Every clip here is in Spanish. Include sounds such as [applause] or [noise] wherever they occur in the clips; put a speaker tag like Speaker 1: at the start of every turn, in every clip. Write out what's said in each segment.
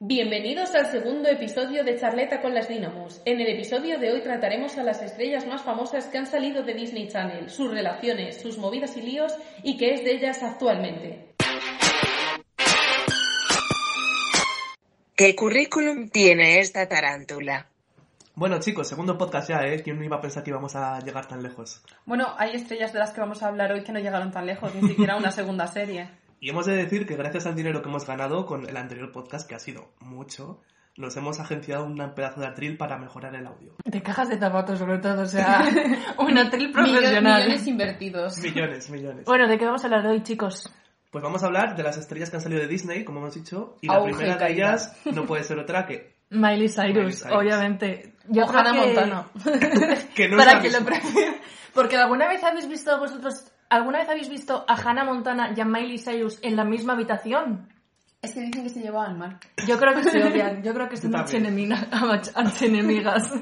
Speaker 1: Bienvenidos al segundo episodio de Charleta con las Dynamos. En el episodio de hoy trataremos a las estrellas más famosas que han salido de Disney Channel, sus relaciones, sus movidas y líos y qué es de ellas actualmente.
Speaker 2: ¿Qué currículum tiene esta tarántula?
Speaker 3: Bueno, chicos, segundo podcast ya, ¿eh? ¿Quién no iba a pensar que íbamos a llegar tan lejos?
Speaker 4: Bueno, hay estrellas de las que vamos a hablar hoy que no llegaron tan lejos, ni siquiera una segunda serie.
Speaker 3: Y hemos de decir que gracias al dinero que hemos ganado con el anterior podcast, que ha sido mucho, nos hemos agenciado un pedazo de atril para mejorar el audio.
Speaker 4: De cajas de zapatos, sobre todo, o sea, [laughs] un atril profesional.
Speaker 1: Millones invertidos.
Speaker 3: Millones, millones.
Speaker 4: Bueno, ¿de qué vamos a hablar hoy, chicos?
Speaker 3: Pues vamos a hablar de las estrellas que han salido de Disney, como hemos dicho, y la
Speaker 1: Auge
Speaker 3: primera de ellas no puede ser otra que...
Speaker 4: Miley Cyrus,
Speaker 3: Miley Cyrus.
Speaker 4: obviamente. Yo
Speaker 1: O
Speaker 4: creo
Speaker 1: Hannah [laughs]
Speaker 4: que-
Speaker 3: no
Speaker 4: Para
Speaker 3: es la
Speaker 4: que lo. Porque alguna vez habéis visto vosotros, alguna vez habéis visto a Hannah Montana y a Miley Cyrus en la misma habitación.
Speaker 1: Es que dicen que se llevaban mal.
Speaker 4: Yo creo que se odian, yo creo que [laughs] son archienemigas. [laughs] archienemigas.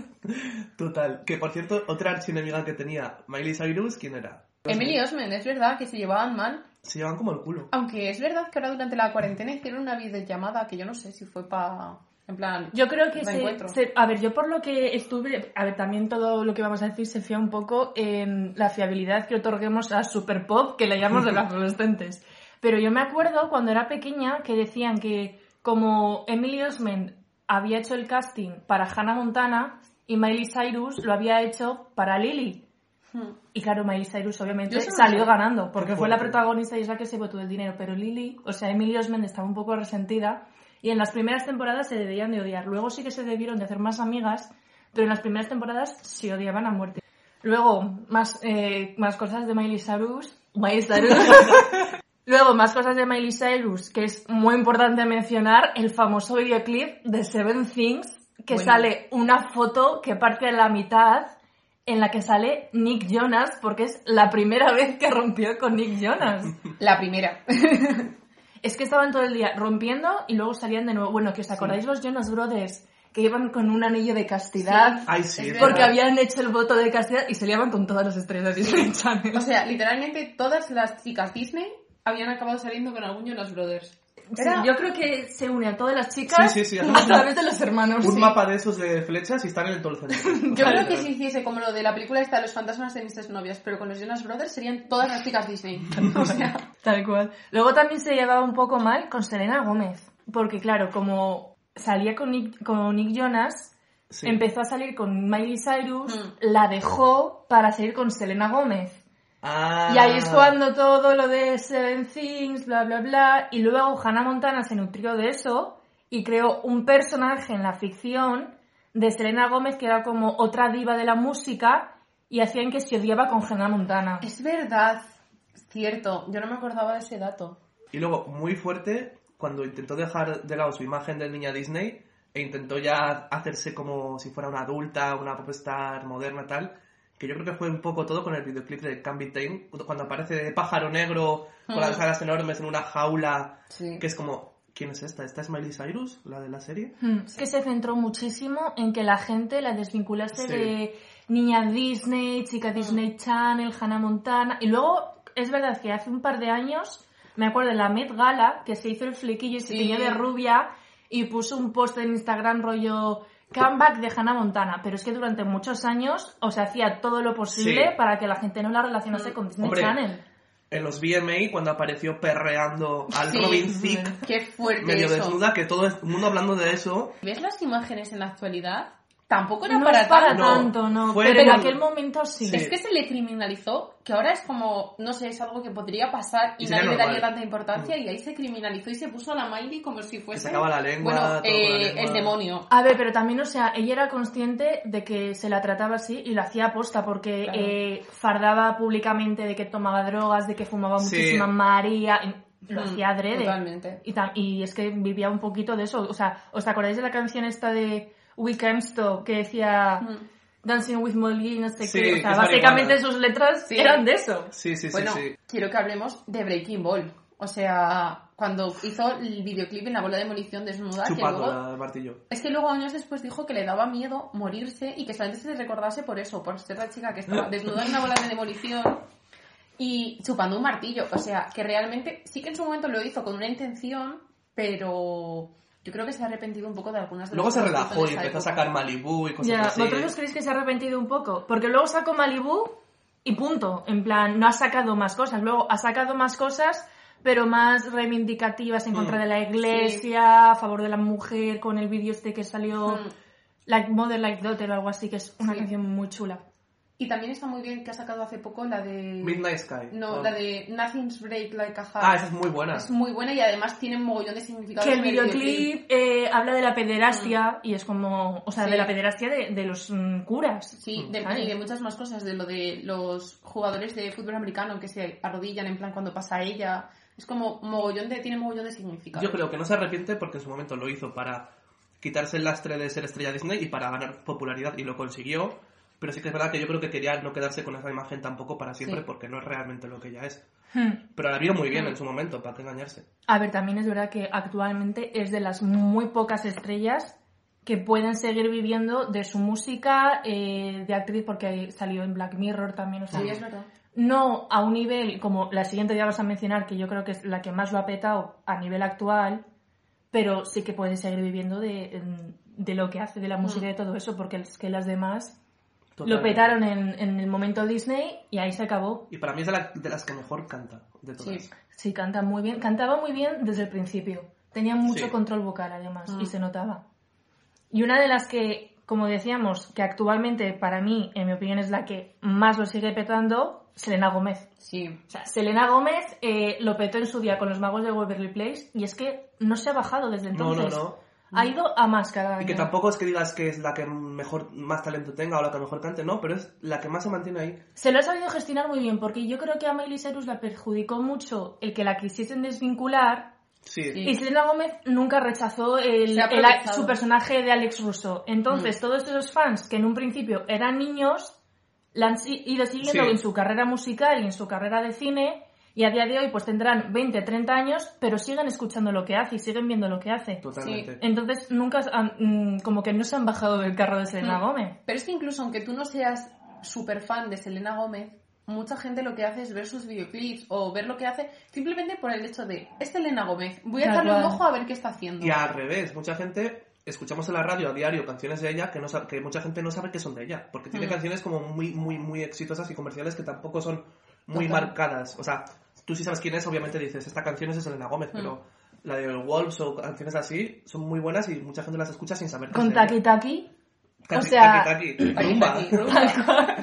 Speaker 3: Total. Que, por cierto, otra archienemiga que tenía Miley Cyrus, ¿quién era?
Speaker 1: Emily Osment, es verdad que se llevaban mal.
Speaker 3: Se llevan como el culo.
Speaker 1: Aunque es verdad que ahora durante la cuarentena hicieron una videollamada que yo no sé si fue para... En plan...
Speaker 4: Yo creo que se, se- A ver, yo por lo que estuve. A ver, también todo lo que vamos a decir se fía un poco en la fiabilidad que otorguemos a Super Pop, que le llamamos de las [laughs] adolescentes. Pero yo me acuerdo cuando era pequeña que decían que como Emily Osment había hecho el casting para Hannah Montana y Miley Cyrus lo había hecho para Lily.
Speaker 1: Hmm.
Speaker 4: Y claro, Miley Cyrus obviamente salió
Speaker 1: sé.
Speaker 4: ganando, porque fue la protagonista y es la que se votó el dinero. Pero Lily, o sea, Emily Osment estaba un poco resentida y en las primeras temporadas se debían de odiar. Luego sí que se debieron de hacer más amigas, pero en las primeras temporadas se odiaban a muerte. Luego, más, eh, más cosas de Miley Cyrus. Miley Cyrus. [laughs] Luego, más cosas de Miley Cyrus, que es muy importante mencionar, el famoso videoclip de Seven Things, que
Speaker 1: Bueno.
Speaker 4: sale una foto que parte a la mitad, en la que sale Nick Jonas, porque es la primera [laughs] vez que rompió con Nick Jonas.
Speaker 1: La primera. [laughs]
Speaker 4: Es que estaban todo el día rompiendo y luego salían de nuevo. Bueno, que os acordáis los Jonas Brothers, que iban con un anillo de castidad,
Speaker 3: Ay, sí.
Speaker 4: Porque
Speaker 3: verdad.
Speaker 4: habían hecho el voto de castidad y se liaban con todas las estrellas de Disney Channel.
Speaker 1: O sea, literalmente todas las chicas Disney habían acabado saliendo con algún Jonas Brothers.
Speaker 4: Sí, yo creo que se une a todas las chicas
Speaker 3: Sí, sí, sí,
Speaker 4: a través de los hermanos.
Speaker 3: Un
Speaker 4: sí.
Speaker 3: mapa de esos de flechas y están en el todo el [laughs] centro.
Speaker 1: Yo creo que si hiciese como lo de la película esta de los fantasmas de mis novias, pero con los Jonas Brothers serían todas las chicas Disney. [laughs] O sea,
Speaker 4: Tal cual. Luego también se llevaba un poco mal con Selena Gómez. Porque claro, como salía con Nick, con Nick Jonas,
Speaker 3: Sí.
Speaker 4: empezó a salir con Miley Cyrus,
Speaker 1: Mm.
Speaker 4: la dejó para salir con Selena Gómez.
Speaker 3: Ah.
Speaker 4: Y ahí es cuando todo lo de Seven Things, bla, bla, bla. Y luego Hannah Montana se nutrió de eso y creó un personaje en la ficción de Selena Gómez que era como otra diva de la música y hacían que se odiaba con Hannah Montana.
Speaker 1: es verdad. Cierto, yo no me acordaba de ese dato.
Speaker 3: Y luego, muy fuerte, cuando intentó dejar de lado su imagen de niña Disney e intentó ya hacerse como si fuera una adulta, una popstar moderna, tal, que yo creo que fue un poco todo con el videoclip de Can Be Tame, cuando aparece pájaro negro con las
Speaker 1: Mm.
Speaker 3: alas enormes en una jaula,
Speaker 1: Sí.
Speaker 3: que es como, ¿quién es esta? ¿Esta es Miley Cyrus, la de la serie?
Speaker 4: Hmm, Es que se centró muchísimo en que la gente la desvinculase
Speaker 3: Sí.
Speaker 4: de niña Disney, chica Disney Channel, Hannah Montana. Y luego, es verdad que hace un par de años, me acuerdo de la Met Gala, que se hizo el flequillo y se
Speaker 1: Sí.
Speaker 4: teñió de rubia y puso un post en Instagram rollo comeback de Hannah Montana. Pero es que durante muchos años, o sea, hacía todo lo posible
Speaker 3: Sí.
Speaker 4: para que la gente no la relacionase con Disney
Speaker 3: Hombre,
Speaker 4: Channel.
Speaker 3: En los VMA, cuando apareció perreando al
Speaker 1: Sí.
Speaker 3: Robin Thicke,
Speaker 1: Qué fuerte
Speaker 3: medio
Speaker 1: eso.
Speaker 3: desnuda, que todo el mundo hablando de eso,
Speaker 1: ¿Ves las imágenes en la actualidad? Tampoco era
Speaker 4: No
Speaker 1: para
Speaker 4: es para
Speaker 1: tanto.
Speaker 4: tanto, no. Pero en aquel momento sí.
Speaker 3: Sí.
Speaker 1: Es que se le criminalizó, que ahora es como, no sé, es algo que podría pasar y, nadie le daría tanta importancia y ahí se criminalizó y se puso a la Miley como si fuese...
Speaker 3: sacaba la lengua,
Speaker 1: Bueno,
Speaker 3: todo con la
Speaker 1: eh,
Speaker 3: lengua.
Speaker 1: el demonio.
Speaker 4: A ver, pero también, o sea, ella era consciente de que se la trataba así y lo hacía aposta porque
Speaker 1: Claro.
Speaker 4: eh, fardaba públicamente de que tomaba drogas, de que fumaba
Speaker 3: Sí.
Speaker 4: muchísima María, lo
Speaker 1: Mm,
Speaker 4: hacía adrede.
Speaker 1: Totalmente.
Speaker 4: Y, y es que vivía un poquito de eso. O sea, ¿os acordáis de la canción esta de We Can't Stop que decía
Speaker 1: Mm.
Speaker 4: Dancing with Molly, no sé
Speaker 3: Sí,
Speaker 4: qué? O
Speaker 3: que
Speaker 4: sea, básicamente
Speaker 3: marihuana.
Speaker 4: sus letras
Speaker 1: Sí.
Speaker 4: eran de eso.
Speaker 3: Sí, sí, sí,
Speaker 1: Bueno,
Speaker 3: sí.
Speaker 1: quiero que hablemos de Breaking Ball. O sea, cuando hizo el videoclip en la bola de demolición desnuda, que
Speaker 3: Chupando
Speaker 1: luego...
Speaker 3: el martillo.
Speaker 1: Es que luego años después dijo que le daba miedo morirse y que solamente se le recordase por eso, por ser la chica que estaba [laughs] desnuda en una bola de demolición y chupando un martillo. O sea, que realmente sí que en su momento lo hizo con una intención, pero Yo creo que se ha arrepentido un poco de algunas de
Speaker 3: Luego
Speaker 1: las
Speaker 3: se
Speaker 1: cosas que
Speaker 3: relajó y empezó a sacar Malibu y cosas
Speaker 4: Ya,
Speaker 3: así.
Speaker 4: ¿vosotros creéis que se ha arrepentido un poco? Porque luego sacó Malibu y punto. En plan, no ha sacado más cosas. Luego ha sacado más cosas, pero más reivindicativas en contra
Speaker 3: Mm.
Speaker 4: de la iglesia, a favor de la mujer, con el vídeo este que salió,
Speaker 1: Mm.
Speaker 4: Like Mother, Like Daughter o algo así, que es una
Speaker 1: Sí.
Speaker 4: canción muy chula.
Speaker 1: Y también está muy bien que ha sacado hace poco la de...
Speaker 3: Midnight Sky.
Speaker 1: No,
Speaker 3: Oh.
Speaker 1: la de Nothing's Break Like a Heart.
Speaker 3: Ah, esa es muy buena.
Speaker 1: Es muy buena y además tiene un mogollón de significado.
Speaker 4: Que el videoclip eh, habla de la pederastia y es como, o sea,
Speaker 1: Mm. Sí.
Speaker 4: de la pederastia de, de los mm, curas.
Speaker 1: Sí, de,
Speaker 4: ¿sabes?
Speaker 1: y de muchas más cosas, de lo de los jugadores de fútbol americano que se arrodillan en plan cuando pasa ella. Es como mogollón de, tiene mogollón de significado.
Speaker 3: Yo creo que no se arrepiente porque en su momento lo hizo para quitarse el lastre de ser estrella Disney y para ganar popularidad y lo consiguió. Pero sí que es verdad que yo creo que quería no quedarse con esa imagen tampoco para siempre
Speaker 1: Sí.
Speaker 3: porque no es realmente lo que ella es.
Speaker 4: Hmm.
Speaker 3: Pero la vio muy bien
Speaker 1: Mm.
Speaker 3: en su momento, para qué engañarse.
Speaker 4: A ver, también es verdad que actualmente es de las muy pocas estrellas que pueden seguir viviendo de su música eh, de actriz porque salió en Black Mirror también. O sea,
Speaker 1: Sí, es verdad.
Speaker 4: no a un nivel como la siguiente ya vas a mencionar, que yo creo que es la que más lo ha petado a nivel actual, pero sí que puede seguir viviendo de, de lo que hace, de la música y de todo eso, porque es que las demás lo petaron en, en el momento Disney y ahí se acabó.
Speaker 3: Y para mí es de, la- de las que mejor canta, de todas.
Speaker 1: Sí.
Speaker 4: Sí, canta muy bien. Cantaba muy bien desde el principio. Tenía mucho
Speaker 3: Sí.
Speaker 4: control vocal, además,
Speaker 1: Mm.
Speaker 4: y se notaba. Y una de las que, como decíamos, que actualmente para mí, en mi opinión, es la que más lo sigue petando, Selena Gómez.
Speaker 1: Sí.
Speaker 4: O sea, Selena Gómez eh, lo petó en su día con los magos de Waverly Place y es que no se ha bajado desde
Speaker 3: No,
Speaker 4: entonces.
Speaker 3: no, no.
Speaker 4: Ha ido a más cada año.
Speaker 3: Y que tampoco es que digas que es la que mejor más talento tenga o la que mejor cante, no, pero es la que más se mantiene ahí.
Speaker 4: Se lo ha sabido gestionar muy bien porque yo creo que a Miley Cyrus la perjudicó mucho el que la quisiesen desvincular
Speaker 3: Sí.
Speaker 1: Sí.
Speaker 4: Y Selena Gómez nunca rechazó el, su personaje de Alex Russo.
Speaker 3: Mm.
Speaker 4: Entonces, todos esos fans que en un principio eran niños, la han ido siguiendo
Speaker 3: Sí.
Speaker 4: en su carrera musical y en su carrera de cine, y a día de hoy pues tendrán 20, 30 años, pero siguen escuchando lo que hace y siguen viendo lo que hace.
Speaker 3: Totalmente.
Speaker 4: Entonces, nunca, han- mm, como que no se han bajado del carro de Selena
Speaker 1: Mm.
Speaker 4: Gómez.
Speaker 1: Pero es que incluso aunque tú no seas súper fan de Selena Gómez, mucha gente lo que hace es ver sus videoclips o ver lo que hace simplemente por el hecho de es Selena Gómez, voy a echarle un ojo a ver qué está haciendo.
Speaker 3: Y al revés, mucha gente escuchamos en la radio a diario canciones de ella que no sa- que mucha gente no sabe que son de ella, porque tiene
Speaker 1: Mm.
Speaker 3: canciones como muy muy muy exitosas y comerciales que tampoco son muy
Speaker 1: Total.
Speaker 3: marcadas. O sea, tú si sabes quién es, obviamente dices, esta canción es de Selena Gómez,
Speaker 1: Mm.
Speaker 3: pero la de Wolves o canciones así son muy buenas y mucha gente las escucha sin saber que
Speaker 4: Con. Taki Taki, o sea-
Speaker 3: taki, taki, rumba. [laughs]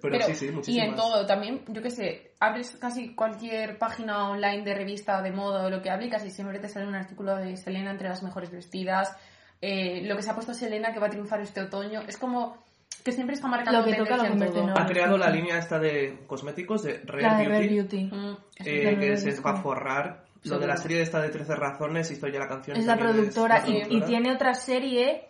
Speaker 3: Pero,
Speaker 1: Pero-
Speaker 3: sí, sí,
Speaker 1: y
Speaker 3: muchísimas.
Speaker 1: en todo, también, yo qué sé, abres casi cualquier página online de revista de moda o lo que hable y casi siempre te sale un artículo de Selena entre las mejores vestidas, eh, lo que se ha puesto Selena que va a triunfar este otoño, es como que siempre está marcando
Speaker 4: Lo que toca lo convierte en oro.
Speaker 3: Ha creado la línea esta de cosméticos de Rare
Speaker 4: la de
Speaker 3: Beauty.
Speaker 4: Rare Beauty.
Speaker 1: Mm,
Speaker 3: eh,
Speaker 4: Rare
Speaker 3: que se va a
Speaker 4: sí.
Speaker 3: forrar. Lo de la serie esta de 13 razones, hizo ya la canción.
Speaker 4: Es la productora
Speaker 3: la
Speaker 4: y, y
Speaker 3: productora.
Speaker 4: tiene otra serie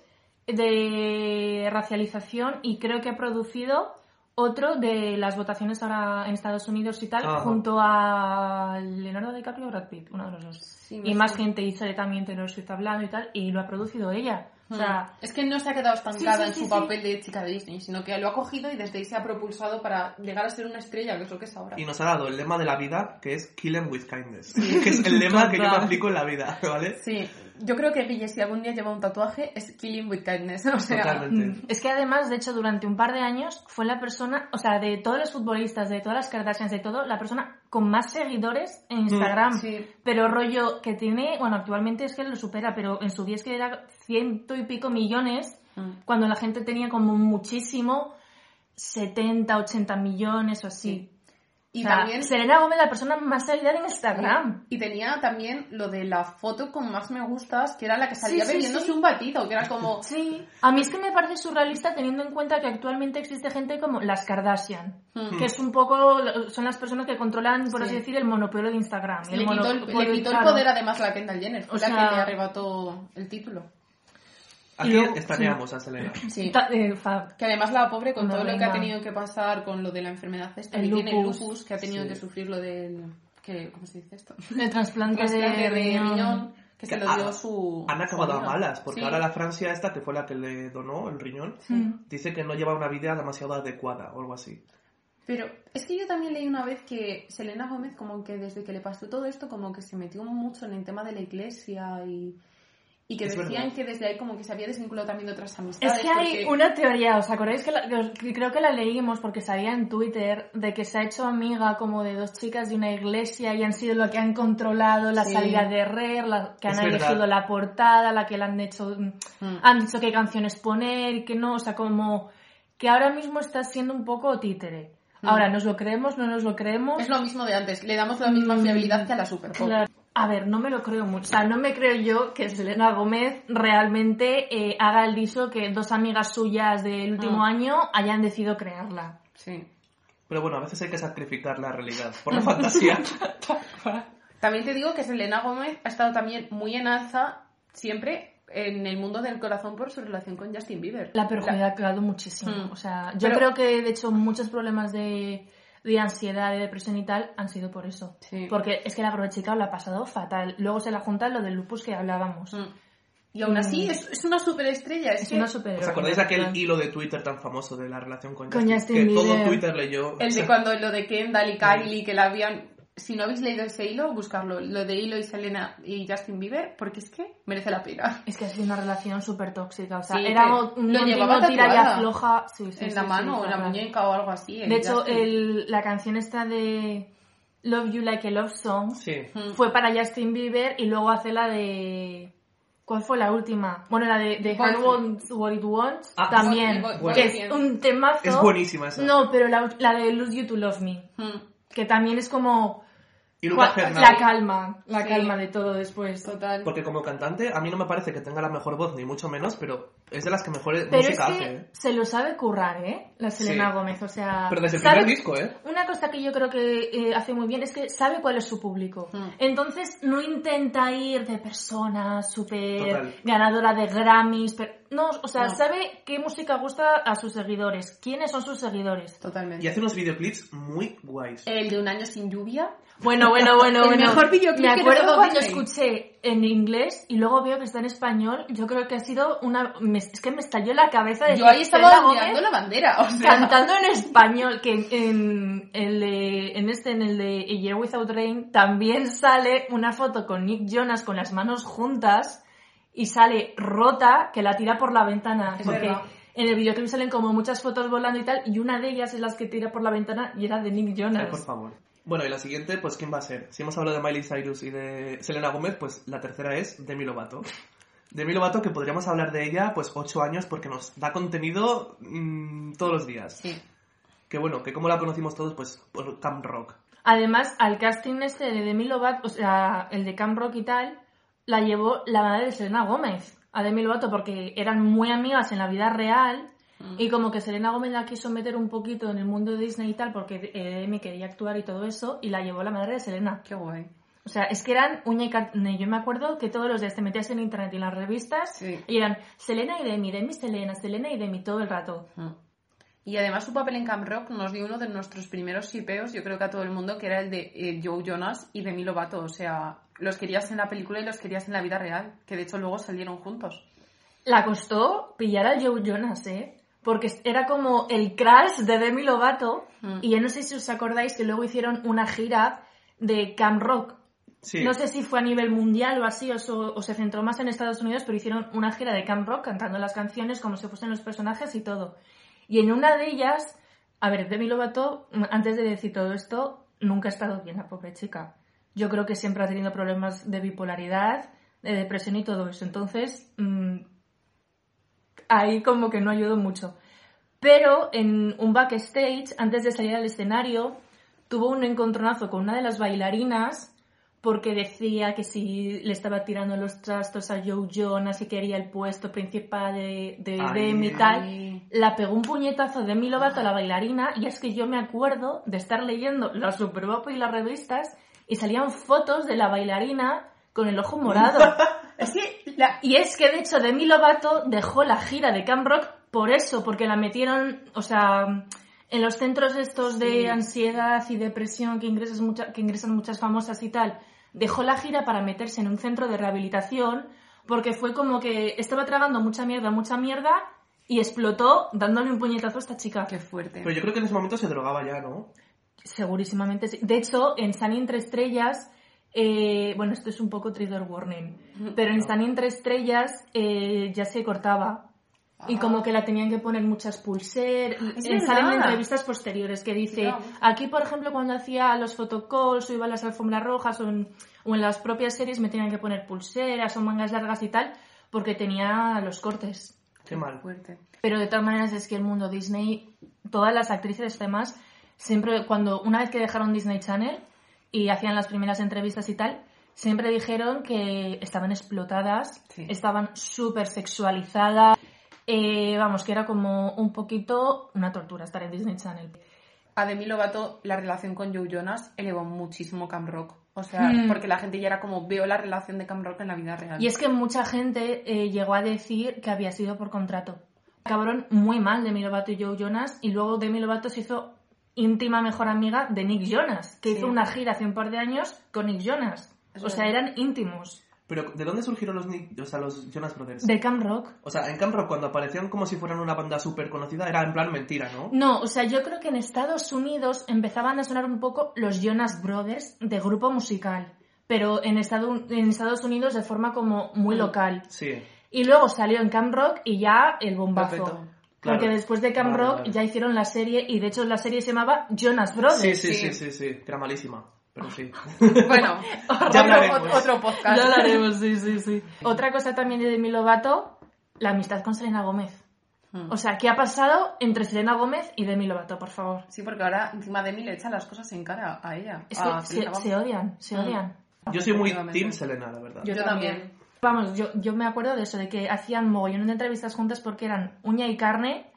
Speaker 4: de racialización y creo que ha producido otro de las votaciones ahora en Estados Unidos y tal,
Speaker 3: Ajá.
Speaker 4: junto a Leonardo DiCaprio o Brad Pitt, uno de los dos.
Speaker 1: Sí,
Speaker 4: y más gente hizo también Taylor Swift hablando y tal, y lo ha producido ella. O sea,
Speaker 1: es que no se ha quedado estancada
Speaker 4: Sí, sí,
Speaker 1: en su
Speaker 4: sí.
Speaker 1: papel de chica de Disney, sino que lo ha cogido y desde ahí se ha propulsado para llegar a ser una estrella, que es lo que es ahora.
Speaker 3: Y nos ha dado el lema de la vida, que es Kill 'em with kindness. [laughs] que es el lema que yo me aplico en la vida, ¿vale?
Speaker 1: Sí, yo creo que Guille, si algún día lleva un tatuaje, es Killing with Kindness. [laughs] O sea,
Speaker 3: Totalmente.
Speaker 4: Mm, Es que además, de hecho, durante un par de años fue la persona, o sea, de todos los futbolistas, de todas las Kardashians, de todo, la persona con más seguidores en Instagram.
Speaker 1: Mm, sí.
Speaker 4: Pero rollo que tiene, bueno, actualmente es que lo supera, pero en su día es que era ciento y pico millones,
Speaker 1: Mm.
Speaker 4: cuando la gente tenía como muchísimo 70, 80 millones o así.
Speaker 1: Y
Speaker 4: O sea,
Speaker 1: también
Speaker 4: Selena Gómez, la persona más seguida en Instagram.
Speaker 1: Y tenía también lo de la foto con más me gustas, que era la que salía
Speaker 4: Sí, sí,
Speaker 1: bebiéndose
Speaker 4: sí.
Speaker 1: un batido, que era como... [laughs]
Speaker 4: Sí. A mí es que me parece surrealista teniendo en cuenta que actualmente existe gente como las Kardashian,
Speaker 1: Mm.
Speaker 4: que es un poco, son las personas que controlan, por
Speaker 1: Sí.
Speaker 4: así decir, el monopolio de Instagram.
Speaker 1: Le quitó, el,
Speaker 4: monopolio-
Speaker 1: le quitó el poder además la Kendall Jenner, fue
Speaker 4: O
Speaker 1: la
Speaker 4: sea-
Speaker 1: que le arrebató el título.
Speaker 3: Aquí
Speaker 4: luego-
Speaker 3: estaneamos a Selena. [clears throat]
Speaker 1: Sí.
Speaker 4: Eh,
Speaker 1: Que además la pobre con
Speaker 4: Una
Speaker 1: todo lo que ha tenido que pasar con lo de la enfermedad esta,
Speaker 4: El
Speaker 1: tiene
Speaker 4: lupus.
Speaker 1: lupus, que ha tenido
Speaker 3: Sí.
Speaker 1: que sufrir lo del... Que, ¿Cómo se dice esto?
Speaker 4: El trasplante,
Speaker 1: Trasplante
Speaker 4: de, riñón.
Speaker 1: que se
Speaker 3: Que
Speaker 1: lo dio
Speaker 3: ha-
Speaker 1: su...
Speaker 3: Han acabado
Speaker 1: su
Speaker 3: a malas, porque
Speaker 1: Sí.
Speaker 3: ahora la Francia esta, que fue la que le donó el riñón,
Speaker 4: Mm.
Speaker 3: dice que no lleva una vida demasiado adecuada o algo así.
Speaker 1: Pero es que yo también leí una vez que Selena Gómez, como que desde que le pasó todo esto, como que se metió mucho en el tema de la iglesia y,
Speaker 5: y que
Speaker 3: Es
Speaker 5: decían
Speaker 3: verdad.
Speaker 5: que desde ahí como que se había desvinculado también de otras
Speaker 4: Es
Speaker 5: amistades.
Speaker 4: que hay
Speaker 5: porque-
Speaker 4: una teoría, ¿os acordáis que, la- que creo que la leímos porque salía en Twitter de que se ha hecho amiga como de dos chicas de una iglesia y han sido lo que han controlado la
Speaker 5: Sí.
Speaker 4: salida de Rer, la, que han
Speaker 3: Es verdad.
Speaker 4: elegido la portada, la que le han hecho,
Speaker 5: Mm.
Speaker 4: han dicho qué canciones poner y que no, o sea, como que ahora mismo está siendo un poco títere. Ahora, ¿nos lo creemos? ¿No nos lo creemos?
Speaker 5: Es lo mismo de antes, le damos la misma
Speaker 4: Mm,
Speaker 5: fiabilidad que a la Super Pop.
Speaker 4: Claro. A ver, no me lo creo mucho. O sea, no me creo yo que Selena Gómez realmente eh, haga el dicho que dos amigas suyas del último
Speaker 5: Ah.
Speaker 4: año hayan decidido crearla.
Speaker 5: Sí.
Speaker 3: Pero bueno, a veces hay que sacrificar la realidad por la fantasía. [laughs]
Speaker 5: También te digo que Selena Gómez ha estado también muy en alza siempre en el mundo del corazón por su relación con Justin Bieber.
Speaker 4: La ha perjudicado muchísimo.
Speaker 5: Mm.
Speaker 4: O sea, yo
Speaker 5: Pero-
Speaker 4: creo que de hecho muchos problemas de, de ansiedad, de depresión y tal han sido por eso.
Speaker 5: Sí.
Speaker 4: Porque es que la pobre chica lo ha pasado fatal. Luego se la junta lo del lupus que hablábamos.
Speaker 5: Mm. Y aún así
Speaker 4: Mm.
Speaker 5: es, es una superestrella. Es,
Speaker 4: Es
Speaker 5: que
Speaker 4: una super
Speaker 3: ¿Os acordáis de aquel hilo de Twitter tan famoso de la relación con,
Speaker 4: Con
Speaker 3: Justin?
Speaker 4: Justin
Speaker 3: que todo. Twitter leyó.
Speaker 5: El de [laughs] cuando lo de Kendall y Kylie, que la habían... Si no habéis leído ese hilo, buscarlo. Lo de hilo y Selena y Justin Bieber, porque es que merece la pena.
Speaker 4: Es que ha sido una relación súper tóxica. O sea,
Speaker 5: Sí,
Speaker 4: era un
Speaker 5: lo llevaba
Speaker 4: tira y afloja. Sí, sí,
Speaker 5: en
Speaker 4: sí,
Speaker 5: la
Speaker 4: sí,
Speaker 5: mano o en la muñeca o algo así.
Speaker 4: De hecho, el- la canción esta de Love You Like a Love Song
Speaker 3: Sí.
Speaker 5: Mm.
Speaker 4: fue para Justin Bieber y luego hace la de... ¿Cuál fue la última? Bueno, la de, de
Speaker 5: Boyfriend.
Speaker 4: Wants What It Wants
Speaker 3: Ah,
Speaker 4: también, que es un temazo.
Speaker 3: Es buenísima esa.
Speaker 4: No, pero la, la de Lose You to Love Me,
Speaker 5: Mm.
Speaker 4: que también es como
Speaker 3: Y Lucas
Speaker 4: cua-
Speaker 3: Fernández.
Speaker 4: la calma, la
Speaker 5: Sí.
Speaker 4: calma de todo después.
Speaker 5: Total.
Speaker 3: Porque como cantante, a mí no me parece que tenga la mejor voz, ni mucho menos, pero es de las que mejor
Speaker 4: Pero es
Speaker 3: música
Speaker 4: que
Speaker 3: hace. ¿eh?
Speaker 4: se lo sabe currar, ¿eh? La Selena
Speaker 3: Sí.
Speaker 4: Gómez, o sea...
Speaker 3: Pero desde el
Speaker 4: sabe-
Speaker 3: primer disco, ¿eh?
Speaker 4: Una cosa que yo creo que eh, hace muy bien es que sabe cuál es su público.
Speaker 5: Mm.
Speaker 4: Entonces no intenta ir de persona súper ganadora de Grammys. per- No, o sea,
Speaker 5: No.
Speaker 4: sabe qué música gusta a sus seguidores, quiénes son sus seguidores.
Speaker 5: Totalmente.
Speaker 3: Y hace unos videoclips muy guays.
Speaker 5: El de un año sin lluvia.
Speaker 4: Bueno, bueno, bueno, [laughs]
Speaker 5: El
Speaker 4: bueno.
Speaker 5: mejor videoclip
Speaker 4: Me
Speaker 5: que
Speaker 4: acuerdo
Speaker 5: todo
Speaker 4: cuando escuché en inglés y luego veo que está en español. Yo creo que ha sido una. es que me estalló la cabeza de
Speaker 5: Yo
Speaker 4: que
Speaker 5: ahí estaba ondeando la bandera. O sea,
Speaker 4: cantando en español, que en, el de- en este, en el de A Year Without Rain, también sale una foto con Nick Jonas con las manos juntas y sale rota que la tira por la ventana.
Speaker 5: Es
Speaker 4: porque
Speaker 5: verdad.
Speaker 4: en el videoclip salen como muchas fotos volando y tal, y una de ellas es las que tira por la ventana y era de Nick
Speaker 3: Ay,
Speaker 4: Jonas.
Speaker 3: por favor. Bueno, y la siguiente, pues ¿quién va a ser? Si hemos hablado de Miley Cyrus y de Selena Gómez, pues la tercera es Demi Lovato. Demi Lovato, que podríamos hablar de ella, pues ocho años, porque nos da contenido mm, todos los días.
Speaker 5: Sí.
Speaker 3: Que bueno, que como la conocimos todos, pues por Camp Rock.
Speaker 4: Además, al casting este de Demi Lovato, o sea, el de Camp Rock y tal, la llevó la madre de Selena Gómez a Demi Lovato porque eran muy amigas en la vida real y como que Selena Gómez la quiso meter un poquito en el mundo de Disney y tal porque eh, Demi quería actuar y todo eso y la llevó la madre de Selena.
Speaker 5: Qué guay.
Speaker 4: O sea, es que eran uña y carne. Yo me acuerdo que todos los días te metías en internet y en las revistas
Speaker 5: Sí.
Speaker 4: y eran Selena y Demi, Demi, Selena, Selena y Demi todo el rato.
Speaker 5: Mm. Y además su papel en Camp Rock nos dio uno de nuestros primeros shipeos, yo creo que a todo el mundo, que era el de eh, Joe Jonas y Demi Lovato. O sea, los querías en la película y los querías en la vida real, que de hecho luego salieron juntos.
Speaker 4: La costó pillar a Joe Jonas, ¿eh? Porque era como el crash de Demi Lovato.
Speaker 5: Mm.
Speaker 4: Y yo no sé si os acordáis que luego hicieron una gira de Camp Rock.
Speaker 3: Sí.
Speaker 4: No sé si fue a nivel mundial o así, o, so- o se centró más en Estados Unidos, pero hicieron una gira de Camp Rock cantando las canciones como si fuesen los personajes y todo. Y en una de ellas, a ver, Demi Lovato, antes de decir todo esto, nunca ha estado bien la pobre chica. Yo creo que siempre ha tenido problemas de bipolaridad, de depresión y todo eso. Entonces, mm, ahí como que no ayudó mucho. Pero en un backstage, antes de salir al escenario, tuvo un encontronazo con una de las bailarinas porque decía que si le estaba tirando los trastos a Joe Jonas y quería el puesto principal de, de
Speaker 3: Ay.
Speaker 4: Y tal,
Speaker 5: Ay.
Speaker 4: la pegó un puñetazo de Demi Lovato a la bailarina y es que yo me acuerdo de estar leyendo la Superpop y las revistas y salían fotos de la bailarina con el ojo morado. [laughs]
Speaker 5: Es que la...
Speaker 4: Y es que de hecho Demi Lovato dejó la gira de Camp Rock por eso, porque la metieron, o sea, en los centros estos de
Speaker 5: Sí.
Speaker 4: ansiedad y depresión que, ingresas mucha- que ingresan muchas famosas y tal, dejó la gira para meterse en un centro de rehabilitación porque fue como que estaba tragando mucha mierda, mucha mierda y explotó dándole un puñetazo a esta chica.
Speaker 5: Qué fuerte.
Speaker 3: Pero yo creo que en ese momento se drogaba ya, ¿no?
Speaker 4: Segurísimamente sí. De hecho, en Sunny Entre Estrellas eh, bueno, esto es un poco trigger warning, pero en Stan entre estrellas eh, ya se cortaba. Y como que la tenían que poner muchas pulseras.
Speaker 1: Es
Speaker 4: Salen entrevistas posteriores que dice, aquí por ejemplo cuando hacía los photocalls o iba a las alfombras rojas o en, o en las propias series me tenían que poner pulseras o mangas largas y tal porque tenía los cortes.
Speaker 3: Qué mal.
Speaker 1: Fuerte.
Speaker 4: Pero de todas maneras es que el mundo Disney, todas las actrices demás, siempre cuando una vez que dejaron Disney Channel y hacían las primeras entrevistas y tal, siempre dijeron que estaban explotadas,
Speaker 1: Sí.
Speaker 4: estaban súper sexualizadas, eh, vamos, que era como un poquito una tortura estar en Disney Channel.
Speaker 1: A Demi Lovato, la relación con Joe Jonas elevó muchísimo Cam Rock. O sea,
Speaker 4: Hmm.
Speaker 1: porque la gente ya era como, veo la relación de Cam Rock en la vida real.
Speaker 4: Y es que mucha gente eh, llegó a decir que había sido por contrato. Acabaron muy mal Demi Lovato y Joe Jonas y luego Demi Lovato se hizo íntima mejor amiga de Nick Jonas, que
Speaker 1: Sí.
Speaker 4: hizo una gira hace un par de años con Nick Jonas. O sea, eran íntimos.
Speaker 3: Pero, ¿de dónde surgieron los, o sea, los Jonas Brothers?
Speaker 4: De Cam Rock.
Speaker 3: O sea, en Camp Rock cuando aparecían como si fueran una banda súper conocida era en plan mentira, ¿no?
Speaker 4: No, o sea, yo creo que en Estados Unidos empezaban a sonar un poco los Jonas Brothers de grupo musical, pero en, Estado- en Estados Unidos de forma como muy
Speaker 1: Mm.
Speaker 4: local.
Speaker 3: Sí.
Speaker 4: Y luego salió en Camp Rock y ya el bombazo.
Speaker 1: Perfecto.
Speaker 3: Claro.
Speaker 4: Porque después de Camp
Speaker 3: Vale,
Speaker 4: Rock
Speaker 3: vale.
Speaker 4: ya hicieron la serie y de hecho la serie se llamaba Jonas Brothers.
Speaker 3: Sí, sí,
Speaker 1: Sí.
Speaker 3: sí, sí, sí, era malísima, pero sí. [laughs]
Speaker 1: Bueno,
Speaker 3: Ya
Speaker 1: otro,
Speaker 3: hablaremos.
Speaker 1: podcast.
Speaker 4: Ya lo haremos, sí, sí, sí. Otra cosa también de Demi Lovato, la amistad con Selena Gómez.
Speaker 1: Hmm.
Speaker 4: O sea, ¿qué ha pasado entre Selena Gómez y Demi Lovato, por favor?
Speaker 1: Sí, porque ahora encima Demi le echa las cosas en cara a ella.
Speaker 4: Es que se, odian, se
Speaker 1: Mm.
Speaker 4: odian.
Speaker 3: Yo soy muy. Team Selena, la verdad.
Speaker 1: Yo,
Speaker 4: Yo
Speaker 1: también.
Speaker 4: también. Vamos, yo, yo me acuerdo de eso, de que hacían mogollón de entrevistas juntas porque eran uña y carne.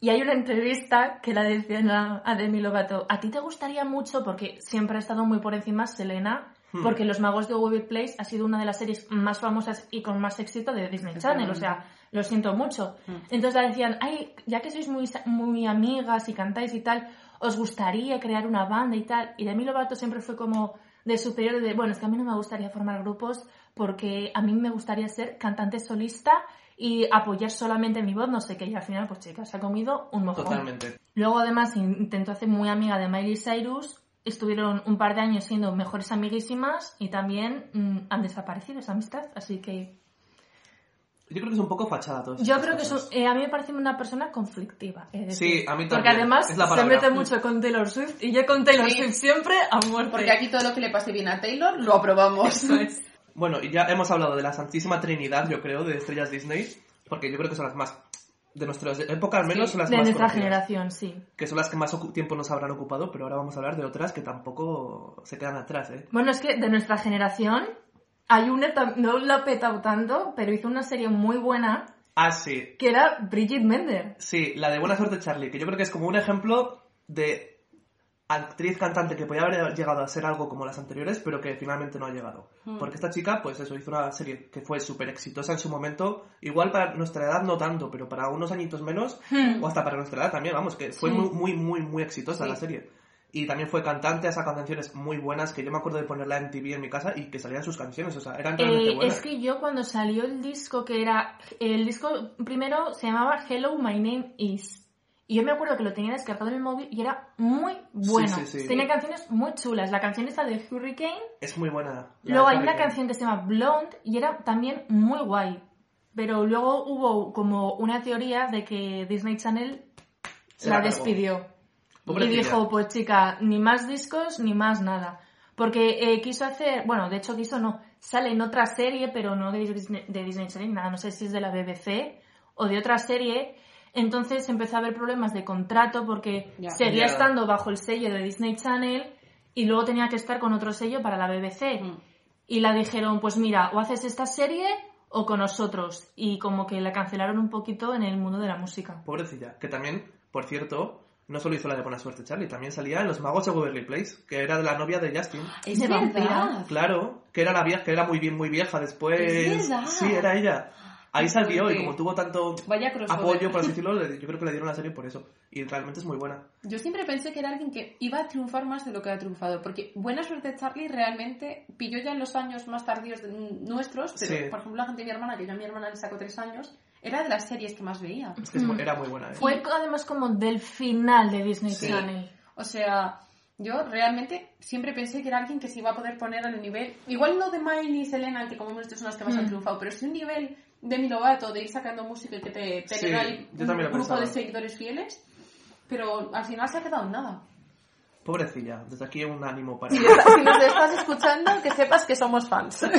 Speaker 4: Y hay una entrevista que la decían a, a Demi Lovato. ¿A ti te gustaría mucho? Porque siempre ha estado muy por encima Selena.
Speaker 3: Hmm.
Speaker 4: Porque Los Magos de Waverly Place ha sido una de las series más famosas y con más éxito de Disney Channel. O sea, lo siento mucho.
Speaker 1: Hmm.
Speaker 4: Entonces la decían, ay, ya que sois muy, muy amigas y cantáis y tal, ¿os gustaría crear una banda y tal? Y Demi Lovato siempre fue como de superior de, bueno, es que a mí no me gustaría formar grupos porque a mí me gustaría ser cantante solista y apoyar solamente mi voz, no sé qué, y al final, pues chicas, se ha comido un mojón.
Speaker 3: Totalmente.
Speaker 4: Luego además intentó hacer muy amiga de Miley Cyrus, estuvieron un par de años siendo mejores amiguísimas y también mm, han desaparecido esa amistad, así que
Speaker 3: Yo creo que es un poco fachada todo
Speaker 4: yo creo que eso, eh, a mí me parece una persona conflictiva. es
Speaker 3: Sí, a mí
Speaker 4: Porque
Speaker 3: también,
Speaker 4: además
Speaker 3: es la
Speaker 4: se mete mucho con Taylor Swift y yo con Taylor
Speaker 1: Sí.
Speaker 4: Swift siempre a muerte.
Speaker 1: Porque aquí todo lo que le pase bien a Taylor lo aprobamos.
Speaker 3: Bueno, y ya hemos hablado de la Santísima Trinidad, yo creo, de estrellas Disney, porque yo creo que son las más, de nuestra época al menos,
Speaker 1: Sí,
Speaker 3: son las
Speaker 4: de
Speaker 3: más
Speaker 4: nuestra generación, sí.
Speaker 3: Que son las que más tiempo nos habrán ocupado, pero ahora vamos a hablar de otras que tampoco se quedan atrás, ¿eh?
Speaker 4: Bueno, es que de nuestra generación hay una, no la ha petado tanto, pero hizo una serie muy buena
Speaker 3: Ah, sí.
Speaker 4: que era Bridget Mender.
Speaker 3: Sí, la de Buena Suerte Charlie, que yo creo que es como un ejemplo de actriz cantante que podía haber llegado a ser algo como las anteriores, pero que finalmente no ha llegado. Porque esta chica, pues eso, hizo una serie que fue súper exitosa en su momento, igual para nuestra edad no tanto, pero para unos añitos menos, o hasta para nuestra edad también, vamos, que fue
Speaker 4: Sí.
Speaker 3: muy, muy, muy, muy exitosa
Speaker 1: Sí.
Speaker 3: la serie. Y también fue cantante, ha sacado canciones muy buenas, que yo me acuerdo de ponerla en TV en mi casa y que salían sus canciones, o sea, eran realmente
Speaker 4: Eh,
Speaker 3: buenas.
Speaker 4: es que yo cuando salió el disco que era... El disco primero se llamaba Hello, My Name Is. Y yo me acuerdo que lo tenía descargado en el móvil y era muy bueno.
Speaker 3: Sí, sí, sí.
Speaker 4: Tenía canciones muy chulas. La canción esta de Hurricane.
Speaker 3: Es muy buena. la
Speaker 4: Luego hay una canción que se llama Blonde y era también muy guay. Pero luego hubo como una teoría de que Disney Channel
Speaker 3: Se
Speaker 4: la despidió. Y dijo, pues chica, ni más discos ni más nada. Porque eh, quiso hacer, bueno, de hecho quiso no, sale en otra serie, pero no de Disney, de Disney Channel, nada, no sé si es de la BBC o de otra serie. Entonces empezó a haber problemas de contrato porque
Speaker 1: Ya.
Speaker 4: seguía
Speaker 3: Ya.
Speaker 4: estando bajo el sello de Disney Channel y luego tenía que estar con otro sello para la BBC.
Speaker 1: Mm.
Speaker 4: Y la dijeron, pues mira, o haces esta serie o con nosotros. Y como que la cancelaron un poquito en el mundo de la música.
Speaker 3: Pobrecilla. Que también, por cierto, no solo hizo la de Buena Suerte Charlie, también salía en Los Magos de Waverly Place, que era de la novia de Justin.
Speaker 1: Es
Speaker 4: De vampira.
Speaker 3: Claro, que era la vieja, que era muy bien, muy vieja después.
Speaker 1: Es verdad.
Speaker 3: Sí, era ella. Ahí salió y como tuvo tanto
Speaker 1: Vaya
Speaker 3: apoyo, por así [laughs] decirlo, yo creo que le dieron la serie por eso. Y realmente es muy buena.
Speaker 1: Yo siempre pensé que era alguien que iba a triunfar más de lo que ha triunfado, porque Buena Suerte Charlie realmente pilló ya en los años más tardíos de- nuestros, pero
Speaker 3: Sí.
Speaker 1: por ejemplo la gente de mi hermana, que yo a mi hermana le saco tres años, era de las series que más veía.
Speaker 3: Es que era muy buena. ¿eh?
Speaker 4: Fue además como del final de Disney
Speaker 3: Sí.
Speaker 4: Channel.
Speaker 1: O sea, Yo realmente siempre pensé que era alguien que se iba a poder poner al nivel, igual no de Miley y Selena, que como hemos dicho son las que más han
Speaker 4: Mm.
Speaker 1: triunfado, pero sí un nivel de mi Lovato, de ir sacando música y que te, te
Speaker 3: Sí,
Speaker 1: queda ahí un grupo
Speaker 3: pensaba.
Speaker 1: de seguidores fieles, pero al final se ha quedado en nada.
Speaker 3: Pobrecilla, desde aquí un ánimo para
Speaker 1: Si, [laughs] si nos estás escuchando, que sepas que somos fans. [laughs]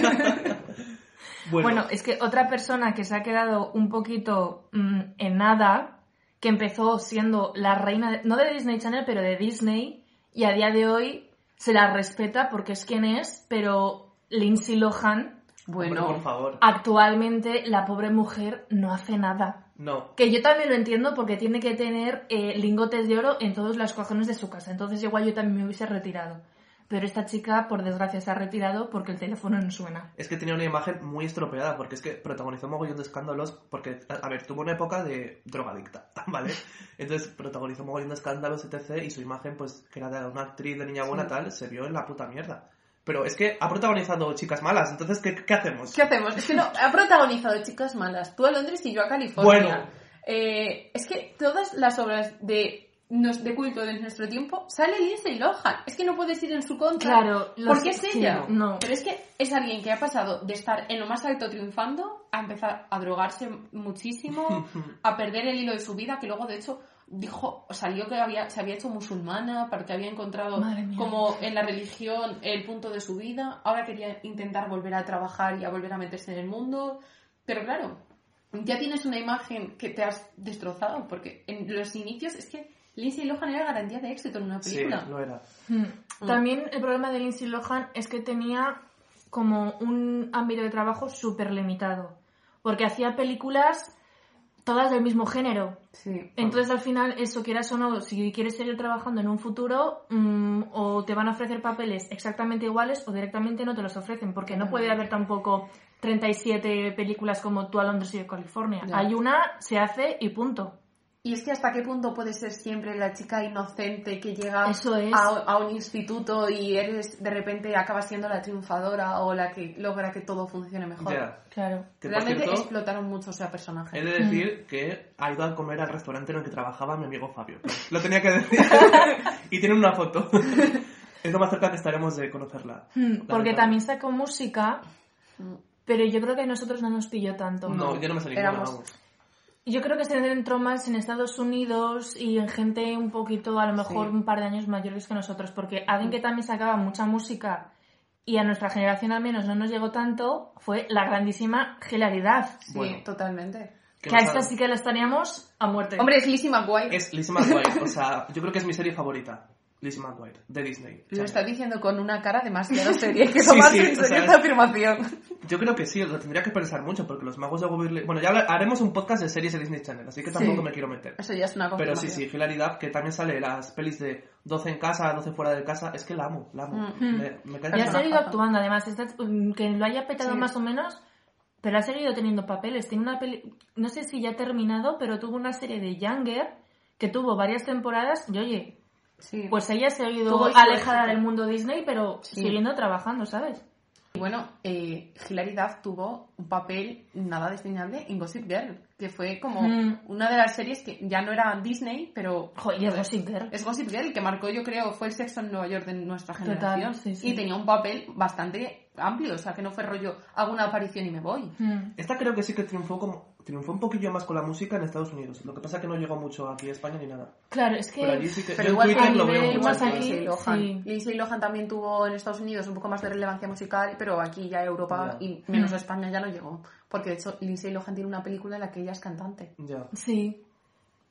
Speaker 4: Bueno, es que otra persona que se ha quedado un poquito mm, en nada, que empezó siendo la reina, de- no de Disney Channel, pero de Disney, y a día de hoy se la respeta porque es quien es, pero Lindsay Lohan,
Speaker 3: Hombre, por favor.
Speaker 4: actualmente la pobre mujer no hace nada.
Speaker 3: No.
Speaker 4: Que yo también lo entiendo porque tiene que tener eh, lingotes de oro en todos los cajones de su casa. Entonces igual yo también me hubiese retirado. Pero esta chica, por desgracia, se ha retirado porque el teléfono no suena.
Speaker 3: Es que tenía una imagen muy estropeada, porque es que protagonizó un mogollón de escándalos, porque, a a ver, tuvo una época de drogadicta, [laughs] ¿vale? Entonces protagonizó un mogollón de escándalos, etc., y su imagen, pues, que era de una actriz de niña buena, tal, se vio en la puta mierda. Pero es que ha protagonizado chicas malas, entonces, ¿qué, qué hacemos?
Speaker 1: ¿Qué hacemos? Es que no, ha protagonizado Chicas Malas, tú a Londres y yo a California.
Speaker 3: Bueno.
Speaker 1: Eh, es que todas las obras de, nos- de culto de nuestro tiempo sale Lindsay Lohan. Es que no puedes ir en su contra.
Speaker 4: Claro, los-
Speaker 1: porque es
Speaker 4: sí,
Speaker 1: ella.
Speaker 4: no.
Speaker 1: Pero es que es alguien que ha pasado de estar en lo más alto triunfando a empezar a drogarse muchísimo, [laughs] a perder el hilo de su vida, que luego de hecho dijo, salió que había, se había hecho musulmana porque había encontrado como en la religión el punto de su vida. Ahora quería intentar volver a trabajar y a volver a meterse en el mundo. Pero claro, ya tienes una imagen que te has destrozado porque en los inicios es que Lindsay Lohan era garantía de éxito en una
Speaker 3: Sí,
Speaker 1: película.
Speaker 3: lo era.
Speaker 4: Mm. También el problema de Lindsay Lohan es que tenía como un ámbito de trabajo súper limitado. Porque hacía películas todas del mismo género.
Speaker 1: Sí.
Speaker 4: Entonces al final eso quieras o no, si quieres seguir trabajando en un futuro, mm, o te van a ofrecer papeles exactamente iguales o directamente no te los ofrecen, porque no puede haber tampoco 37 películas como tú a Londres y California.
Speaker 1: Ya.
Speaker 4: Hay una, se hace y punto.
Speaker 1: Y es que hasta qué punto puede ser siempre la chica inocente que llega
Speaker 4: Eso es.
Speaker 1: a, a un instituto y eres de repente acabas siendo la triunfadora o la que logra que todo funcione mejor.
Speaker 3: Ya.
Speaker 4: Claro.
Speaker 3: Que
Speaker 1: Realmente
Speaker 3: cierto,
Speaker 1: explotaron mucho ese personaje.
Speaker 3: he de decir que ha ido a comer al restaurante en el que trabajaba mi amigo Fabio. Lo tenía que decir. [laughs] y tiene una foto. [laughs] es lo más cerca que estaremos de conocerla.
Speaker 4: Mm, Porque
Speaker 3: verdad.
Speaker 4: también sacó música, pero yo creo que a nosotros no nos pilló tanto.
Speaker 3: No, yo no me ninguna,
Speaker 1: Éramos-
Speaker 3: vamos.
Speaker 4: Yo creo que se entró más en Estados Unidos y en gente un poquito, a lo mejor
Speaker 1: Sí.
Speaker 4: un par de años mayores que nosotros, porque alguien que también sacaba mucha música y a nuestra generación al menos no nos llegó tanto fue la grandísima Hilaridad,
Speaker 1: Sí,
Speaker 3: Bueno.
Speaker 1: totalmente.
Speaker 3: ¿Qué
Speaker 4: que a esta sí que la estaríamos a muerte.
Speaker 1: Hombre, es Lizzie McGuire.
Speaker 3: Es Lizzie McGuire. O sea, yo creo que es mi serie favorita. Lizzie McGuire, de Disney.
Speaker 1: Lo está diciendo con una cara demasiado [laughs] seria, que
Speaker 3: Sí,
Speaker 1: tomarse
Speaker 3: sí,
Speaker 1: en
Speaker 3: o
Speaker 1: serio
Speaker 3: sea,
Speaker 1: esta afirmación.
Speaker 3: Yo creo que sí, lo tendría que pensar mucho, porque los magos de Waverly... Bueno, ya haremos un podcast de series de Disney Channel, así que tampoco
Speaker 1: Sí.
Speaker 3: me quiero meter.
Speaker 1: Eso ya es una
Speaker 3: Pero sí, sí, Hilary Duff, que también sale en las pelis de 12 en casa, 12 fuera de casa, es que la amo, la amo.
Speaker 1: Mm.
Speaker 3: Me, me cae
Speaker 4: y ha seguido actuando, además, mm, que lo haya petado
Speaker 1: Sí.
Speaker 4: más o menos, pero ha seguido teniendo papeles. Tiene una peli, no sé si ya ha terminado, pero tuvo una serie de Younger que tuvo varias temporadas y oye,
Speaker 1: Sí.
Speaker 4: pues ella ha seguido
Speaker 1: Tuvo su
Speaker 4: alejada del mundo Disney, pero
Speaker 1: Sí.
Speaker 4: siguiendo trabajando, ¿sabes?
Speaker 1: Y bueno, eh, Hilary Duff tuvo un papel nada desdeñable en Gossip Girl, que fue como
Speaker 4: Mm.
Speaker 1: una de las series que ya no era Disney, pero
Speaker 4: Joder, es Gossip Girl.
Speaker 1: es Gossip Girl, que marcó, yo creo, fue el sexo en Nueva York de nuestra
Speaker 4: Total,
Speaker 1: generación.
Speaker 4: sí, sí.
Speaker 1: Y tenía un papel bastante amplio, o sea, que no fue rollo, hago una aparición y me voy.
Speaker 4: Mm.
Speaker 3: Esta creo que sí que triunfó como triunfó un poquillo más con la música en Estados Unidos. Lo que pasa es que no llegó mucho aquí a España ni nada.
Speaker 4: Claro, es que...
Speaker 3: Pero allí sí que
Speaker 1: Pero igual
Speaker 3: Twitter lo
Speaker 1: nivel
Speaker 3: veo mucho.
Speaker 1: que
Speaker 4: aquí,
Speaker 1: Lindsay Lohan.
Speaker 4: sí.
Speaker 1: Lindsay Lohan también tuvo en Estados Unidos un poco más de relevancia musical, pero aquí ya Europa
Speaker 3: Ya.
Speaker 1: y menos
Speaker 4: Mm.
Speaker 1: España ya no llegó. Porque de hecho Lindsay Lohan tiene una película en la que ella es cantante.
Speaker 3: Ya.
Speaker 4: Sí,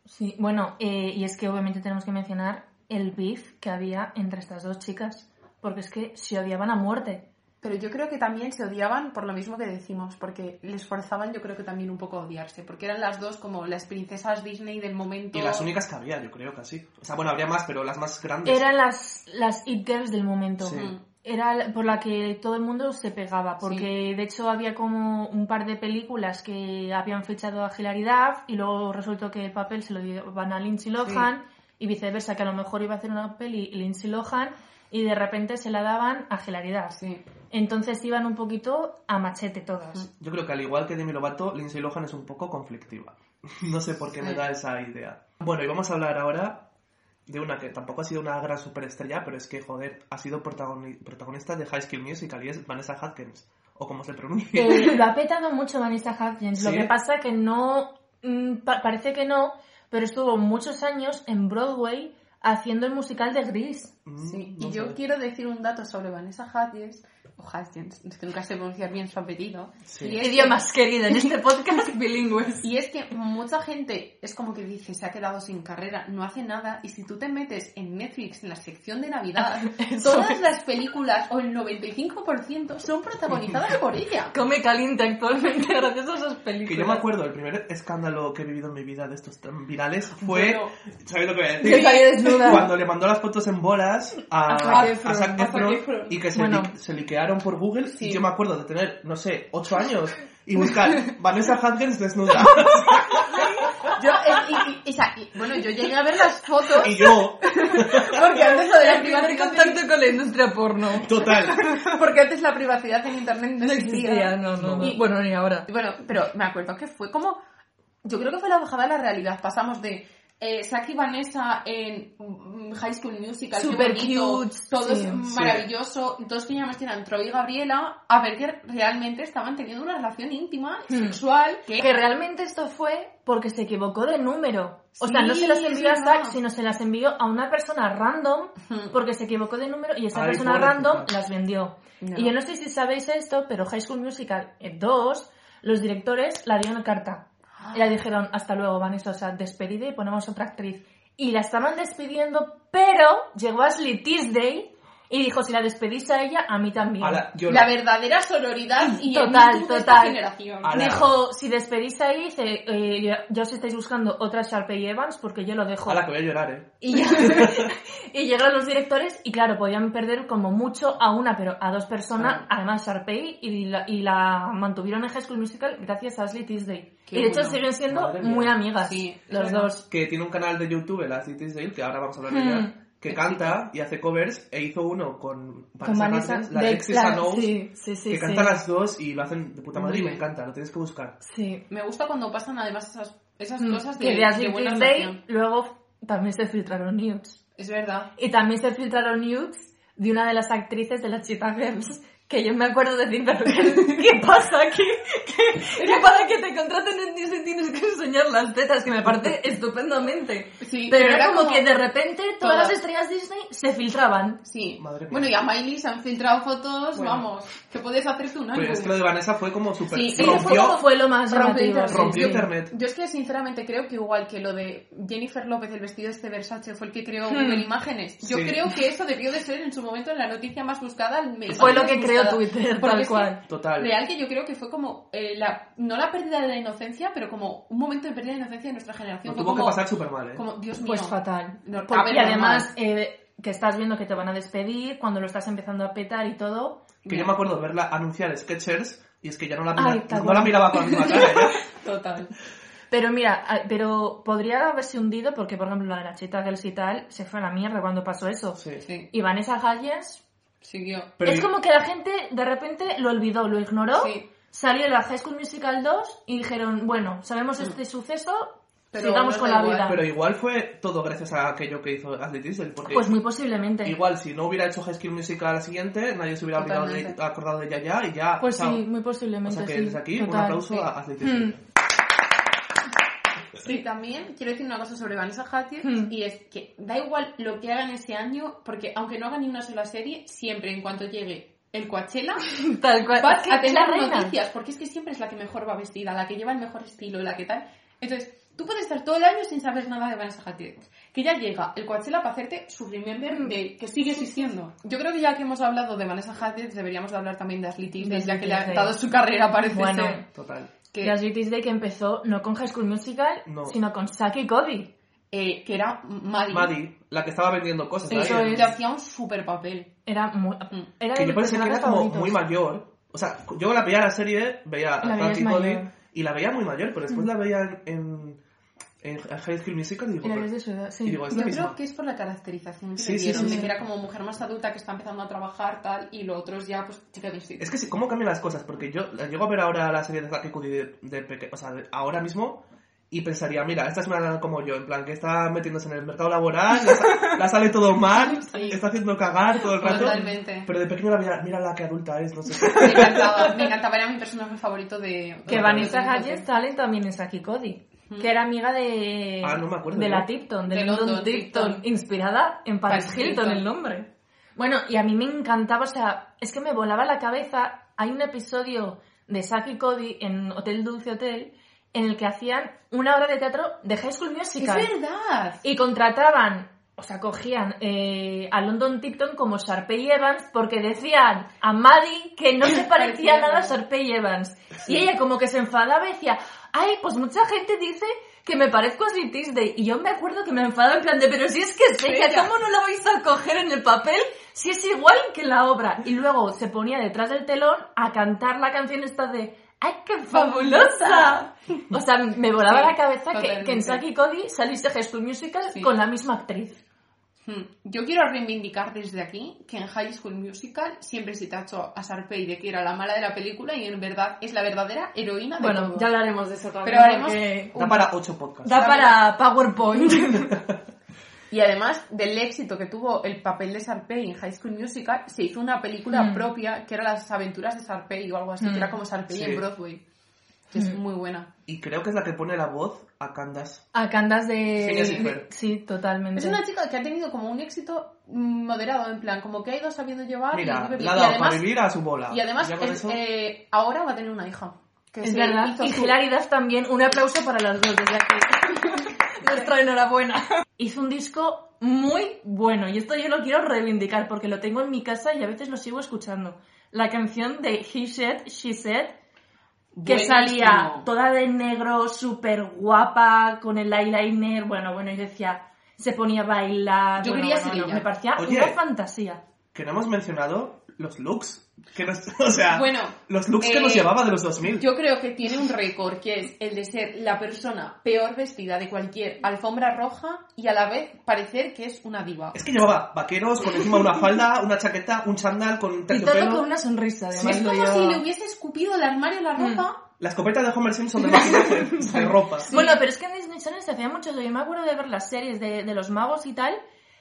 Speaker 4: sí. Bueno, eh, y es que obviamente tenemos que mencionar el beef que había entre estas dos chicas, porque es que se odiaban a muerte.
Speaker 1: Pero yo creo que también se odiaban por lo mismo que decimos, porque les forzaban yo creo que también un poco a odiarse, porque eran las dos como las princesas Disney del momento.
Speaker 3: Y las únicas que había, yo creo, casi. O sea, bueno, habría más, pero las más grandes.
Speaker 4: Eran las, las it girls del momento.
Speaker 3: Sí.
Speaker 1: Mm.
Speaker 4: Era por la que todo el mundo se pegaba, porque de hecho había como un par de películas que habían fichado a Hilary Duff y luego resultó que el papel se lo dieron a Lindsay Lohan y viceversa, que a lo mejor iba a hacer una peli Lindsay Lohan y de repente se la daban a Hilary Duff.
Speaker 1: Sí.
Speaker 4: Entonces iban un poquito a machete todas.
Speaker 3: Yo creo que al igual que Demi Lovato, Lindsay Lohan es un poco conflictiva. [laughs] no sé por qué me da esa idea. Bueno, y vamos a hablar ahora de una que tampoco ha sido una gran superestrella, pero es que, joder, ha sido protagoni- protagonista de High School Musical y es Vanessa Hudgens, o como se pronuncia.
Speaker 4: Eh, lo ha petado mucho Vanessa Hudgens. Lo
Speaker 3: ¿Sí?
Speaker 4: que pasa que no. mm, pa- parece que no, pero estuvo muchos años en Broadway haciendo el musical de Grease.
Speaker 3: Mm,
Speaker 1: Sí,
Speaker 3: no
Speaker 1: y yo
Speaker 3: sé.
Speaker 1: quiero decir un dato sobre Vanessa Hudgens, o Hudgens, es que nunca sé pronunciar bien su apellido.
Speaker 3: Sí.
Speaker 1: Y es que-
Speaker 4: Idiomas, querida, en este podcast [laughs] bilingües.
Speaker 1: Y es que mucha gente es como que dice, se ha quedado sin carrera, no hace nada. Y si tú te metes en Netflix, en la sección de Navidad, [laughs] todas las películas, o el 95%, son protagonizadas por ella. [laughs]
Speaker 4: Come caliente actualmente gracias a esas películas.
Speaker 3: Que yo me acuerdo, el primer escándalo que he vivido en mi vida de estos tan virales fue.
Speaker 1: Bueno.
Speaker 3: ¿Sabéis lo que voy a decir? Cuando le mandó las fotos en bolas a,
Speaker 4: A Zac
Speaker 3: a
Speaker 1: A Zac
Speaker 3: Efron. y que se,
Speaker 4: Bueno.
Speaker 3: li- se liquearon por Google.
Speaker 1: Sí.
Speaker 3: Y yo me acuerdo de tener, no sé, 8 años y [laughs] buscar Vanessa Hudgens desnuda. [laughs]
Speaker 1: Yo, eh, y- y- y- o sea, y- bueno, yo llegué a ver las fotos
Speaker 3: y yo, [laughs]
Speaker 1: porque antes lo de la
Speaker 4: primer
Speaker 1: privacidad
Speaker 4: contacto con la industria porno.
Speaker 3: total.
Speaker 1: porque antes la privacidad en internet no
Speaker 4: No
Speaker 1: existía.
Speaker 4: no, no, no. Bueno, ni ahora.
Speaker 1: Bueno, pero me acuerdo que fue como. Yo creo que fue la bajada de la realidad. Pasamos de eh, y Vanessa en mm, High School Musical, qué
Speaker 4: Super
Speaker 1: bonito,
Speaker 4: cute,
Speaker 1: todo
Speaker 4: sí.
Speaker 1: es maravilloso, todos que llamas eran Troy y Gabriela, a ver que realmente estaban teniendo una relación íntima,
Speaker 4: Hmm.
Speaker 1: sexual, que
Speaker 4: Que realmente esto fue porque se equivocó de número. O sea,
Speaker 1: Sí,
Speaker 4: no se las envió a. Zack, sino se las envió a una persona random
Speaker 1: Hmm.
Speaker 4: porque se equivocó de número y esa
Speaker 3: Ay,
Speaker 4: persona random las vendió.
Speaker 1: No.
Speaker 4: Y yo no sé si sabéis esto, pero High School Musical 2, los directores la dieron carta. Y la dijeron, hasta luego, Vanessa, o sea, despedida y ponemos otra actriz. Y la estaban despidiendo, pero llegó Ashley Tisdale y dijo, si la despedís a ella, a mí también.
Speaker 3: Ala, yo
Speaker 1: la verdadera sororidad y el
Speaker 4: Total,
Speaker 1: de esta
Speaker 4: total.
Speaker 1: generación.
Speaker 3: Ala.
Speaker 4: Dijo, si despedís ahí, dice, eh, ya, os estáis buscando otra Sharpay Evans porque yo lo dejo.
Speaker 3: a la que voy a llorar, eh.
Speaker 4: Y, [laughs] y llegaron los directores y claro, podían perder como mucho a una, pero a dos personas, además Sharpay, y la, y la mantuvieron en High School Musical gracias a Ashley Tisdale.
Speaker 1: Qué
Speaker 4: y de hecho
Speaker 1: bueno.
Speaker 4: siguen siendo
Speaker 3: Madre mía.
Speaker 4: muy amigas,
Speaker 1: Sí,
Speaker 4: los dos.
Speaker 3: Que tiene un canal de YouTube, la Cities Dale, que ahora vamos a hablar de
Speaker 4: Hmm.
Speaker 3: ella, que canta y hace covers, e hizo uno con
Speaker 4: Con Vanessa,
Speaker 3: la
Speaker 4: de-
Speaker 3: Knowles,
Speaker 4: sí, sí, sí,
Speaker 3: que
Speaker 4: sí.
Speaker 3: cantan las dos y lo hacen de puta madre y me encanta, lo tienes que buscar.
Speaker 4: Sí.
Speaker 1: Me gusta cuando pasan además esas, esas
Speaker 4: Mm,
Speaker 1: cosas de,
Speaker 4: que de Ashley
Speaker 1: de buena relación.
Speaker 4: luego también se filtraron nudes.
Speaker 1: Es verdad.
Speaker 4: Y también se filtraron nudes de una de las actrices de las Cheetah Girls. Que yo me acuerdo decir, pero ¿qué, qué pasa aquí? ¿Qué, qué para que te contraten en Disney tienes que enseñar las tetas? Que me parece estupendamente.
Speaker 1: Sí,
Speaker 4: Pero
Speaker 1: pero
Speaker 4: era
Speaker 1: era
Speaker 4: como,
Speaker 1: como
Speaker 4: que de repente todas,
Speaker 1: todas.
Speaker 4: las estrellas Disney se filtraban.
Speaker 1: Sí.
Speaker 3: Madre mía.
Speaker 1: Bueno, y a Miley se han filtrado fotos,
Speaker 3: Bueno.
Speaker 1: vamos, que puedes hacerte un álbum.
Speaker 3: Pero es que lo de Vanessa fue como súper...
Speaker 1: Sí,
Speaker 4: Sí,
Speaker 1: Rompió-
Speaker 4: fue, como fue lo más
Speaker 1: rompió internet.
Speaker 3: rompió
Speaker 4: sí.
Speaker 3: internet.
Speaker 1: Yo es que sinceramente creo que igual que lo de Jennifer López, el vestido este Versace, fue el que creó
Speaker 4: Hmm.
Speaker 1: Google Imágenes. Yo
Speaker 3: Sí.
Speaker 1: creo que eso debió de ser en su momento la noticia más buscada.
Speaker 4: Fue lo que Twitter,
Speaker 1: Porque
Speaker 4: tal
Speaker 1: que
Speaker 4: cual.
Speaker 3: Total.
Speaker 1: Real que yo creo que fue como, eh, la, no la pérdida de la inocencia, pero como un momento de pérdida de inocencia de nuestra generación. Fue
Speaker 3: tuvo que
Speaker 1: como,
Speaker 3: pasar súper mal, eh.
Speaker 1: como, Dios mío.
Speaker 4: Pues fatal.
Speaker 1: No,
Speaker 4: Porque
Speaker 1: ver,
Speaker 4: además
Speaker 1: normal.
Speaker 4: eh, que estás viendo que te van a despedir cuando lo estás empezando a petar y todo.
Speaker 3: Que yo me acuerdo de verla anunciar Sketchers y es que ya no la, mira-
Speaker 4: Ay,
Speaker 3: no la miraba con la cara ya.
Speaker 1: Total.
Speaker 4: Pero mira, a- pero podría haberse hundido porque, por ejemplo, la de la Cheetah Girls y tal se fue a la mierda cuando pasó eso.
Speaker 3: Sí.
Speaker 1: Sí,
Speaker 4: Y Vanessa Hudgens
Speaker 1: siguió.
Speaker 3: Pero
Speaker 4: es como que la gente de repente lo olvidó, lo ignoró,
Speaker 1: Sí.
Speaker 4: salió la High School Musical 2 y dijeron, bueno, sabemos este suceso,
Speaker 1: Pero
Speaker 4: sigamos con la
Speaker 1: igual.
Speaker 4: vida.
Speaker 3: Pero igual fue todo gracias a aquello que hizo Ashley Tisdale, porque
Speaker 4: Pues muy posiblemente.
Speaker 3: igual si no hubiera hecho High School Musical la siguiente, nadie se hubiera olvidado de- acordado de ella ya y ya...
Speaker 4: Pues
Speaker 3: chao.
Speaker 4: sí, muy
Speaker 3: O
Speaker 4: posiblemente.
Speaker 3: sea que
Speaker 4: sí,
Speaker 3: desde aquí un aplauso
Speaker 1: sí.
Speaker 3: a Ashley Tisdale.
Speaker 4: Hmm.
Speaker 1: Y también quiero decir una cosa sobre Vanessa Hudgens
Speaker 4: Hmm.
Speaker 1: y es que da igual lo que hagan este año porque aunque no hagan ni una sola serie, siempre en cuanto llegue el Coachella [laughs]
Speaker 4: Tal cual.
Speaker 1: va a tener noticias porque es que siempre es la que mejor va vestida, la que lleva el mejor estilo, la que tal. Entonces, tú puedes estar todo el año sin saber nada de Vanessa Hudgens. Que ya llega el Coachella para hacerte su remember de que sigue existiendo. Yo creo que ya que hemos hablado de Vanessa Hudgens, deberíamos de hablar también de Ashley Tisdale, ya que le ha dado su carrera, parece
Speaker 4: Bueno.
Speaker 1: ser.
Speaker 3: Total.
Speaker 1: Que,
Speaker 4: Y Ashley Tisdale que empezó no con High School Musical,
Speaker 3: No.
Speaker 4: sino con Saki y Cody.
Speaker 1: eh, que era Maddie.
Speaker 3: Maddie, la que estaba vendiendo cosas
Speaker 4: Eso es.
Speaker 1: Que hacía un super papel.
Speaker 4: Era muy... Era
Speaker 3: Que yo pensé que era como
Speaker 4: favoritos.
Speaker 3: muy mayor. O sea, yo la veía en la serie, veía a Frankie Cody y la veía muy mayor, pero después la veía en, en, en High School Musical y digo, pero-
Speaker 4: de su edad, sí.
Speaker 3: y digo, es la
Speaker 1: Yo
Speaker 3: misma.
Speaker 1: creo que es por la caracterización que
Speaker 3: Sí,
Speaker 1: le
Speaker 3: sí,
Speaker 1: dieron,
Speaker 3: sí,
Speaker 1: de
Speaker 3: sí.
Speaker 1: que era como mujer más adulta que está empezando a trabajar, tal, y lo otro es ya, pues, chica de.
Speaker 3: Es que sí, ¿cómo cambian las cosas? Porque yo llego a ver ahora la serie de Cody de, de peque- o sea, de- ahora mismo, y pensaría, mira, esta es una como yo, en plan, que está metiéndose en el mercado laboral, la, sa- la sale todo mal, [laughs]
Speaker 1: Sí.
Speaker 3: está haciendo cagar todo el rato.
Speaker 1: Totalmente.
Speaker 3: Pero de pequeño la mira, mira la que adulta es, no sé. [laughs]
Speaker 1: Me encantaba, me encantaba, era mi personaje favorito de...
Speaker 4: Que Vanessa
Speaker 1: de-
Speaker 4: Hudgens sale también en Saki Cody, que era amiga de,
Speaker 3: Ah, no me acuerdo,
Speaker 4: de
Speaker 3: ¿no?
Speaker 4: la Tipton, de,
Speaker 1: De
Speaker 4: London,
Speaker 1: London
Speaker 4: Tipton,
Speaker 1: Tipton.
Speaker 4: inspirada en Paris,
Speaker 1: Paris
Speaker 4: Hilton,
Speaker 1: Hilton.
Speaker 4: el nombre. Bueno, y a mí me encantaba, o sea, es que me volaba la cabeza. Hay un episodio de Saki Cody en Hotel Dulce Hotel en el que hacían una obra de teatro de High School
Speaker 1: ¡Es
Speaker 4: Musical.
Speaker 1: verdad!
Speaker 4: Y contrataban, o sea, cogían eh, a London Tipton como Sharpay Evans porque decían a Maddie que no se [laughs] parecía nada a. Sharpay Evans. Y ella como que se enfadaba y decía, ay, pues mucha gente dice que me parezco a Sweet Tuesday. Y yo me acuerdo que me enfadaba en plan de, pero si es que ella,
Speaker 1: Ella.
Speaker 4: ¿cómo no la vais a coger en el papel si es igual que la obra? Y luego se ponía detrás del telón a cantar la canción esta de... ¡Ay, qué fabulosa! O sea, me volaba
Speaker 1: Sí,
Speaker 4: la cabeza que, que en. Saki Cody saliese High School Musical
Speaker 1: Sí.
Speaker 4: con la misma actriz.
Speaker 1: Hmm. Yo quiero reivindicar desde aquí que en High School Musical siempre se tachó a Sharpay de que era la mala de la película y en verdad es la verdadera heroína de
Speaker 4: Bueno,
Speaker 1: todo.
Speaker 4: ya hablaremos de eso también.
Speaker 1: Pero haremos
Speaker 4: porque
Speaker 3: Da para ocho podcasts.
Speaker 4: Da para PowerPoint. [laughs]
Speaker 1: Y además del éxito que tuvo el papel de Sharpay en High School Musical, se hizo una película
Speaker 4: Mm.
Speaker 1: propia que era Las aventuras de Sharpay o algo así,
Speaker 4: Mm.
Speaker 1: que era como Sharpay
Speaker 3: Sí.
Speaker 1: en Broadway. Que es muy buena.
Speaker 3: Y creo que es la que pone la voz a Candace.
Speaker 4: a Candas de...
Speaker 3: Y
Speaker 4: Sí, totalmente.
Speaker 1: Es una chica que ha tenido como un éxito moderado, en plan, como que ha ido sabiendo llevar y
Speaker 3: Mira,
Speaker 1: bien.
Speaker 3: la ha
Speaker 1: Y
Speaker 3: dado
Speaker 1: además,
Speaker 3: para vivir a su bola.
Speaker 1: y además es-
Speaker 3: eso-
Speaker 1: eh, ahora va a tener una hija. Que
Speaker 4: Es
Speaker 1: se
Speaker 4: verdad. Y Duff también. Un aplauso para las dos desde aquí. [laughs] Nuestra enhorabuena. Hizo un disco muy bueno y esto yo lo quiero reivindicar porque lo tengo en mi casa y a veces lo sigo escuchando. La canción de He Said, She Said, que
Speaker 1: Buenísimo.
Speaker 4: salía toda de negro, súper guapa, con el eyeliner. Bueno, bueno, y decía, se ponía a bailar.
Speaker 1: Yo
Speaker 4: bueno,
Speaker 1: quería
Speaker 4: bueno,
Speaker 1: ser
Speaker 4: bueno,
Speaker 1: ella.
Speaker 4: Me parecía
Speaker 3: Oye.
Speaker 4: una fantasía.
Speaker 3: Que no hemos mencionado los looks. Que nos- [laughs] o sea,
Speaker 1: Bueno,
Speaker 3: los looks que
Speaker 1: eh,
Speaker 3: nos llevaba de los 2000.
Speaker 1: Yo creo que tiene un récord que es el de ser la persona peor vestida de cualquier alfombra roja y a la vez parecer que es una diva.
Speaker 3: Es que llevaba vaqueros con encima una falda, una chaqueta, un chándal con
Speaker 4: Y todo
Speaker 3: terciopelo.
Speaker 4: con una sonrisa, además.
Speaker 1: es
Speaker 4: lo
Speaker 1: como
Speaker 4: yo-
Speaker 1: si le hubiese escupido al armario la ropa.
Speaker 3: La escopeta de Homer Simpson de maquillaje [laughs] de ropa.
Speaker 4: Bueno, pero es que en Disney Channel se hacía mucho eso. Yo me acuerdo de ver las series de, de los magos y tal,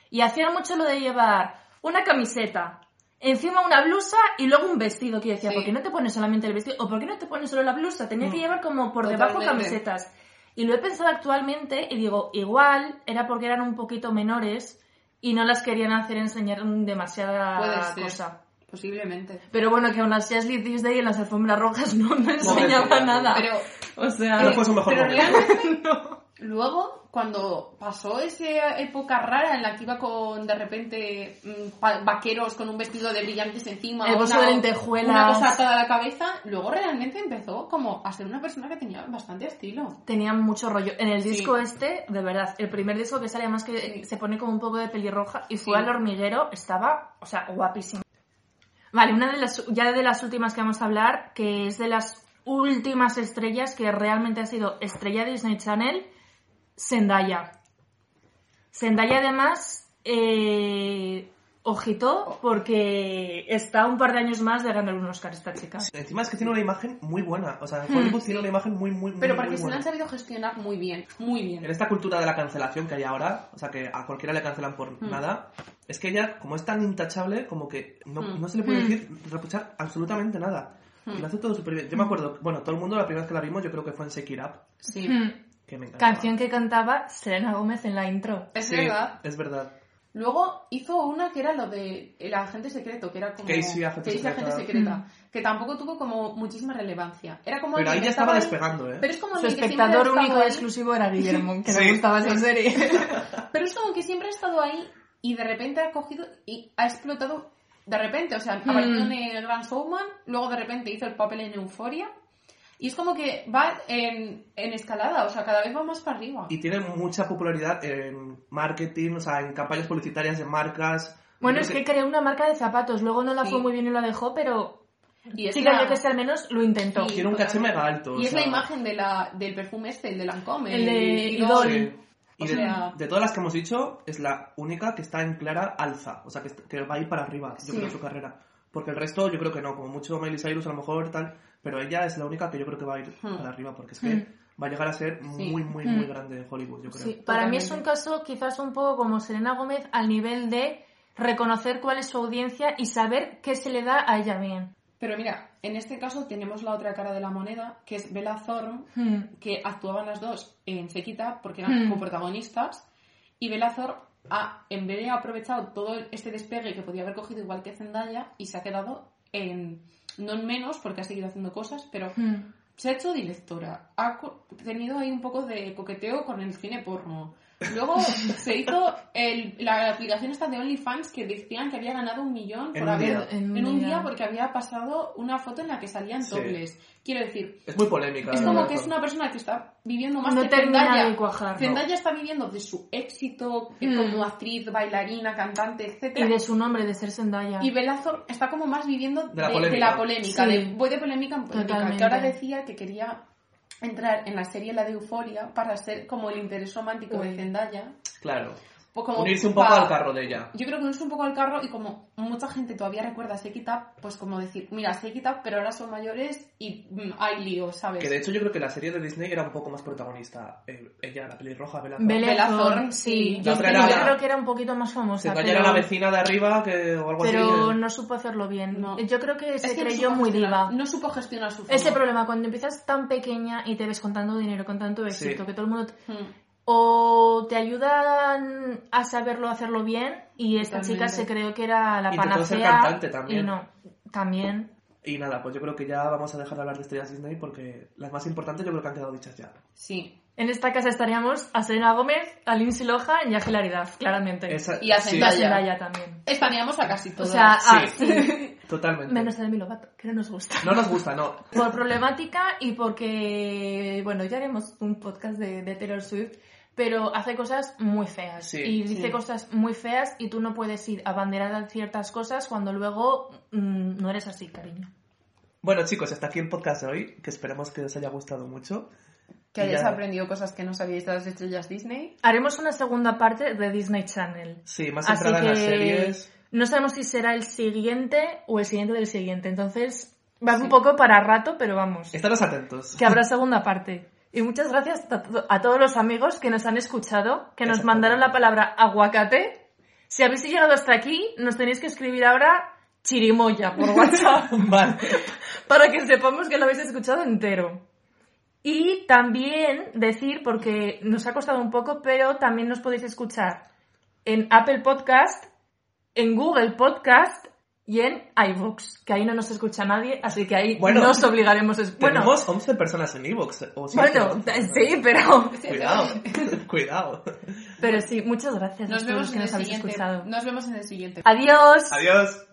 Speaker 4: y hacían mucho lo de llevar una camiseta, encima una blusa y luego un vestido. Que yo decía,
Speaker 1: Sí.
Speaker 4: ¿por qué no te pones solamente el vestido? ¿O por qué no te pones solo la blusa? Tenía que llevar como por debajo
Speaker 1: Totalmente.
Speaker 4: camisetas. Y lo he pensado actualmente y digo, igual era porque eran un poquito menores y no las querían hacer enseñar demasiada
Speaker 1: Puede ser.
Speaker 4: cosa.
Speaker 1: Posiblemente.
Speaker 4: Pero bueno, que aún las Leslie Tuesday en las alfombras rojas no, no enseñaba nada.
Speaker 1: Pero,
Speaker 4: o sea,
Speaker 3: No fue su mejor
Speaker 1: pero
Speaker 3: momento.
Speaker 1: realmente, [laughs] luego, cuando pasó esa época rara en la que iba con, de repente, mm, vaqueros con un vestido de brillantes encima,
Speaker 4: El bolso
Speaker 1: una,
Speaker 4: de lentejuelas.
Speaker 1: una cosa atada a la cabeza, luego realmente empezó como a ser una persona que tenía bastante estilo.
Speaker 4: tenía mucho rollo. En el
Speaker 1: Sí.
Speaker 4: disco este, de verdad, el primer disco que sale además que se pone como un poco de pelirroja y fue
Speaker 1: Sí.
Speaker 4: al hormiguero, estaba, o sea, guapísimo. Vale, una de las, ya de las últimas que vamos a hablar, que es de las últimas estrellas que realmente ha sido estrella Disney Channel, Zendaya. Zendaya además, eh, ojito, porque está un par de años más de ganar un Oscar esta chica.
Speaker 3: Encima es que tiene una imagen muy buena. O sea,
Speaker 4: Hmm.
Speaker 3: Hollywood tiene una imagen muy, muy, muy,
Speaker 1: Pero
Speaker 3: muy
Speaker 1: porque se la
Speaker 3: buena.
Speaker 1: han sabido gestionar muy bien, muy
Speaker 3: En
Speaker 1: bien.
Speaker 3: esta cultura de la cancelación que hay ahora, o sea, que a cualquiera le cancelan por
Speaker 1: Hmm.
Speaker 3: nada, es que ella, como es tan intachable, como que no,
Speaker 1: Hmm.
Speaker 3: no se le puede
Speaker 4: Hmm.
Speaker 3: decir, reprochar absolutamente nada. Y
Speaker 1: Hmm.
Speaker 3: lo hace todo súper bien. Yo me acuerdo, bueno, todo el mundo la primera vez que la vimos, yo creo que fue en Shake It Up,
Speaker 1: Sí.
Speaker 3: Que me encantaba.
Speaker 4: Canción que cantaba Selena Gómez en la intro.
Speaker 1: Es
Speaker 3: Sí,
Speaker 1: verdad.
Speaker 3: es verdad.
Speaker 1: Luego hizo una que era lo de el agente secreto, que era como
Speaker 3: Casey, agente
Speaker 1: Casey,
Speaker 3: secreta.
Speaker 1: agente secreta, que tampoco tuvo como muchísima relevancia. Era como
Speaker 3: Pero ahí ya estaba despegando, ¿eh?
Speaker 1: Pero es como
Speaker 4: Su espectador único y exclusivo era Guillermo, que
Speaker 3: Sí.
Speaker 4: le gustaba esa serie. [laughs]
Speaker 1: Pero es como que siempre ha estado ahí y de repente ha cogido y ha explotado de repente. O sea, apareció
Speaker 4: Mm.
Speaker 1: en el Grand Showman, luego de repente hizo el papel en Euforia. Y es como que va en, en escalada, o sea, cada vez va más para arriba.
Speaker 3: Y tiene mucha popularidad en marketing, o sea, en campañas publicitarias de marcas.
Speaker 4: Bueno, es
Speaker 3: creo
Speaker 4: que creó una marca de zapatos, luego no la
Speaker 1: Sí.
Speaker 4: fue muy bien y la dejó, pero
Speaker 1: Y es
Speaker 4: sí que
Speaker 1: la-
Speaker 4: yo que sé, al menos lo intentó.
Speaker 1: Sí.
Speaker 3: Tiene un caché mega alto. o
Speaker 1: Y es la
Speaker 3: sea,
Speaker 1: imagen de la, del perfume este, el de Lancôme.
Speaker 4: El de
Speaker 1: Idol.
Speaker 4: Idol.
Speaker 3: Sí. Y
Speaker 1: O
Speaker 3: de,
Speaker 1: sea-
Speaker 3: de todas las que hemos dicho, es la única que está en clara alza. O sea, que, que va a ir para arriba, yo
Speaker 1: Sí.
Speaker 3: creo, su carrera. Porque el resto, yo creo que no. Como mucho Miley Cyrus, a lo mejor tal. Pero ella es la única que yo creo que va a ir
Speaker 1: Hmm.
Speaker 3: para arriba. Porque es que
Speaker 4: Hmm.
Speaker 3: va a llegar a ser
Speaker 1: Sí.
Speaker 3: muy, muy,
Speaker 4: Mm.
Speaker 3: muy grande en Hollywood, yo creo.
Speaker 4: Sí, para mí es un caso quizás un poco como Selena Gómez al nivel de reconocer cuál es su audiencia y saber qué se le da a ella bien.
Speaker 1: Pero mira, en este caso tenemos la otra cara de la moneda, que es Bella Thorne,
Speaker 4: Hmm.
Speaker 1: que actuaban las dos en Sequita porque eran
Speaker 4: Hmm.
Speaker 1: coprotagonistas. Y Bella Thorne, ha, en vez de aprovechado todo este despegue que podía haber cogido igual que Zendaya, y se ha quedado en. No en menos, porque ha seguido haciendo cosas, pero
Speaker 4: Hmm.
Speaker 1: se ha hecho directora. Ha tenido ahí un poco de coqueteo con el cine porno. Luego se hizo el- la aplicación esta de OnlyFans que decían que había ganado un millón
Speaker 3: En
Speaker 1: por
Speaker 3: un
Speaker 1: haber
Speaker 3: día.
Speaker 4: En
Speaker 1: en
Speaker 4: un
Speaker 1: un
Speaker 4: día.
Speaker 1: día porque había pasado una foto en la que salían
Speaker 3: Sí.
Speaker 1: dobles. Quiero decir,
Speaker 3: Es muy polémica.
Speaker 1: es como que es una persona que está viviendo más
Speaker 4: No
Speaker 1: que Zendaya.
Speaker 4: de cuajar.
Speaker 1: Zendaya está viviendo de su éxito
Speaker 4: Mm.
Speaker 1: como actriz, bailarina, cantante,
Speaker 4: Y
Speaker 1: etcétera.
Speaker 4: de su nombre, de ser Zendaya.
Speaker 1: Y Bella Thorne está como más viviendo
Speaker 3: De
Speaker 1: de,
Speaker 3: la
Speaker 1: de
Speaker 3: polémica.
Speaker 1: la polémica.
Speaker 4: Sí.
Speaker 1: de- voy de polémica en polémica.
Speaker 4: Totalmente.
Speaker 1: Que ahora decía que quería entrar en la serie La de Euforia para ser como el interés romántico
Speaker 4: Uy.
Speaker 1: de Zendaya.
Speaker 3: Claro.
Speaker 1: Pues como
Speaker 3: Unirse un poco
Speaker 1: pa-
Speaker 3: al carro de ella.
Speaker 1: Yo creo que unirse un poco al carro y como mucha gente todavía recuerda a Shake It Up, pues como decir, mira, Shake It Up, pero ahora son mayores y mm, hay lío, ¿sabes?
Speaker 3: Que de hecho yo creo que la serie de Disney era un poco más protagonista. Eh, ella, la pelirroja, Bella Thorne.
Speaker 4: Bella Thorne, sí. Yo, creo que era un poquito más famosa.
Speaker 3: Zendaya
Speaker 4: pero...
Speaker 3: era la vecina de arriba que, o algo
Speaker 4: pero
Speaker 3: así.
Speaker 4: no supo hacerlo bien.
Speaker 1: No.
Speaker 4: Yo creo que
Speaker 1: Es
Speaker 4: se
Speaker 1: que
Speaker 4: creyó muy diva.
Speaker 1: No supo gestionar su fama.
Speaker 4: Ese problema, cuando empiezas tan pequeña y te ves con tanto dinero, con tanto éxito,
Speaker 3: Sí.
Speaker 4: que todo el mundo... O te ayudan a saberlo hacerlo bien y esta
Speaker 1: Totalmente.
Speaker 4: chica se creó que era la
Speaker 3: ser
Speaker 4: panacea.
Speaker 3: cantante también.
Speaker 4: Y no, también.
Speaker 3: Y nada, pues yo creo que ya vamos a dejar de hablar de estrellas Disney porque las más importantes yo creo que han quedado dichas ya.
Speaker 1: Sí.
Speaker 4: En esta casa estaríamos a Selena Gómez, a Lindsay Lohan y a Hilaridad, claramente.
Speaker 3: Esa-
Speaker 1: Y a
Speaker 3: sí,
Speaker 4: Y a
Speaker 1: Zendaya.
Speaker 4: Zendaya también.
Speaker 1: Estaríamos a casi
Speaker 4: O
Speaker 1: todas.
Speaker 4: sea, ah,
Speaker 3: Sí.
Speaker 4: sí. [laughs]
Speaker 3: totalmente.
Speaker 4: Menos a Demi Lovato, que no nos gusta.
Speaker 3: No nos gusta, no.
Speaker 4: Por problemática y porque, bueno, ya haremos un podcast de, de Taylor Swift, pero hace cosas muy feas.
Speaker 3: Sí,
Speaker 4: y dice
Speaker 1: sí.
Speaker 4: cosas muy feas y tú no puedes ir abanderada en ciertas cosas cuando luego mm, no eres así, cariño.
Speaker 3: Bueno chicos, hasta aquí el podcast de hoy, que esperemos que os haya gustado mucho.
Speaker 1: Que hayáis
Speaker 3: ya-
Speaker 1: aprendido cosas que no sabíais de las estrellas Disney.
Speaker 4: Haremos una segunda parte de Disney Channel.
Speaker 3: Sí, más
Speaker 4: Así
Speaker 3: centrada en las
Speaker 4: que
Speaker 3: series.
Speaker 4: no sabemos si será el siguiente o el siguiente del siguiente. Entonces, va
Speaker 1: Sí.
Speaker 4: un poco para rato, pero vamos.
Speaker 3: Estaros atentos.
Speaker 4: que habrá [laughs] segunda parte. Y muchas gracias a, to- a todos los amigos que nos han escuchado, que nos mandaron la palabra aguacate. Si habéis llegado hasta aquí, nos tenéis que escribir ahora chirimoya por [laughs] WhatsApp
Speaker 3: Vale.
Speaker 4: para que sepamos que lo habéis escuchado entero. Y también decir, porque nos ha costado un poco, pero también nos podéis escuchar en Apple Podcast, en Google Podcast y en iVoox, que ahí no nos escucha nadie, así que ahí
Speaker 3: Bueno,
Speaker 4: no os obligaremos a... es- Bueno,
Speaker 3: Tenemos 11 personas en Evox. o siete,
Speaker 4: bueno, sí, pero,
Speaker 3: Cuidado, [laughs] cuidado.
Speaker 4: pero sí, muchas gracias a
Speaker 1: Nos
Speaker 4: todos
Speaker 1: vemos
Speaker 4: los que
Speaker 1: en el
Speaker 4: nos habéis
Speaker 1: siguiente.
Speaker 4: escuchado.
Speaker 1: Nos vemos en el siguiente.
Speaker 4: Adiós.
Speaker 3: Adiós.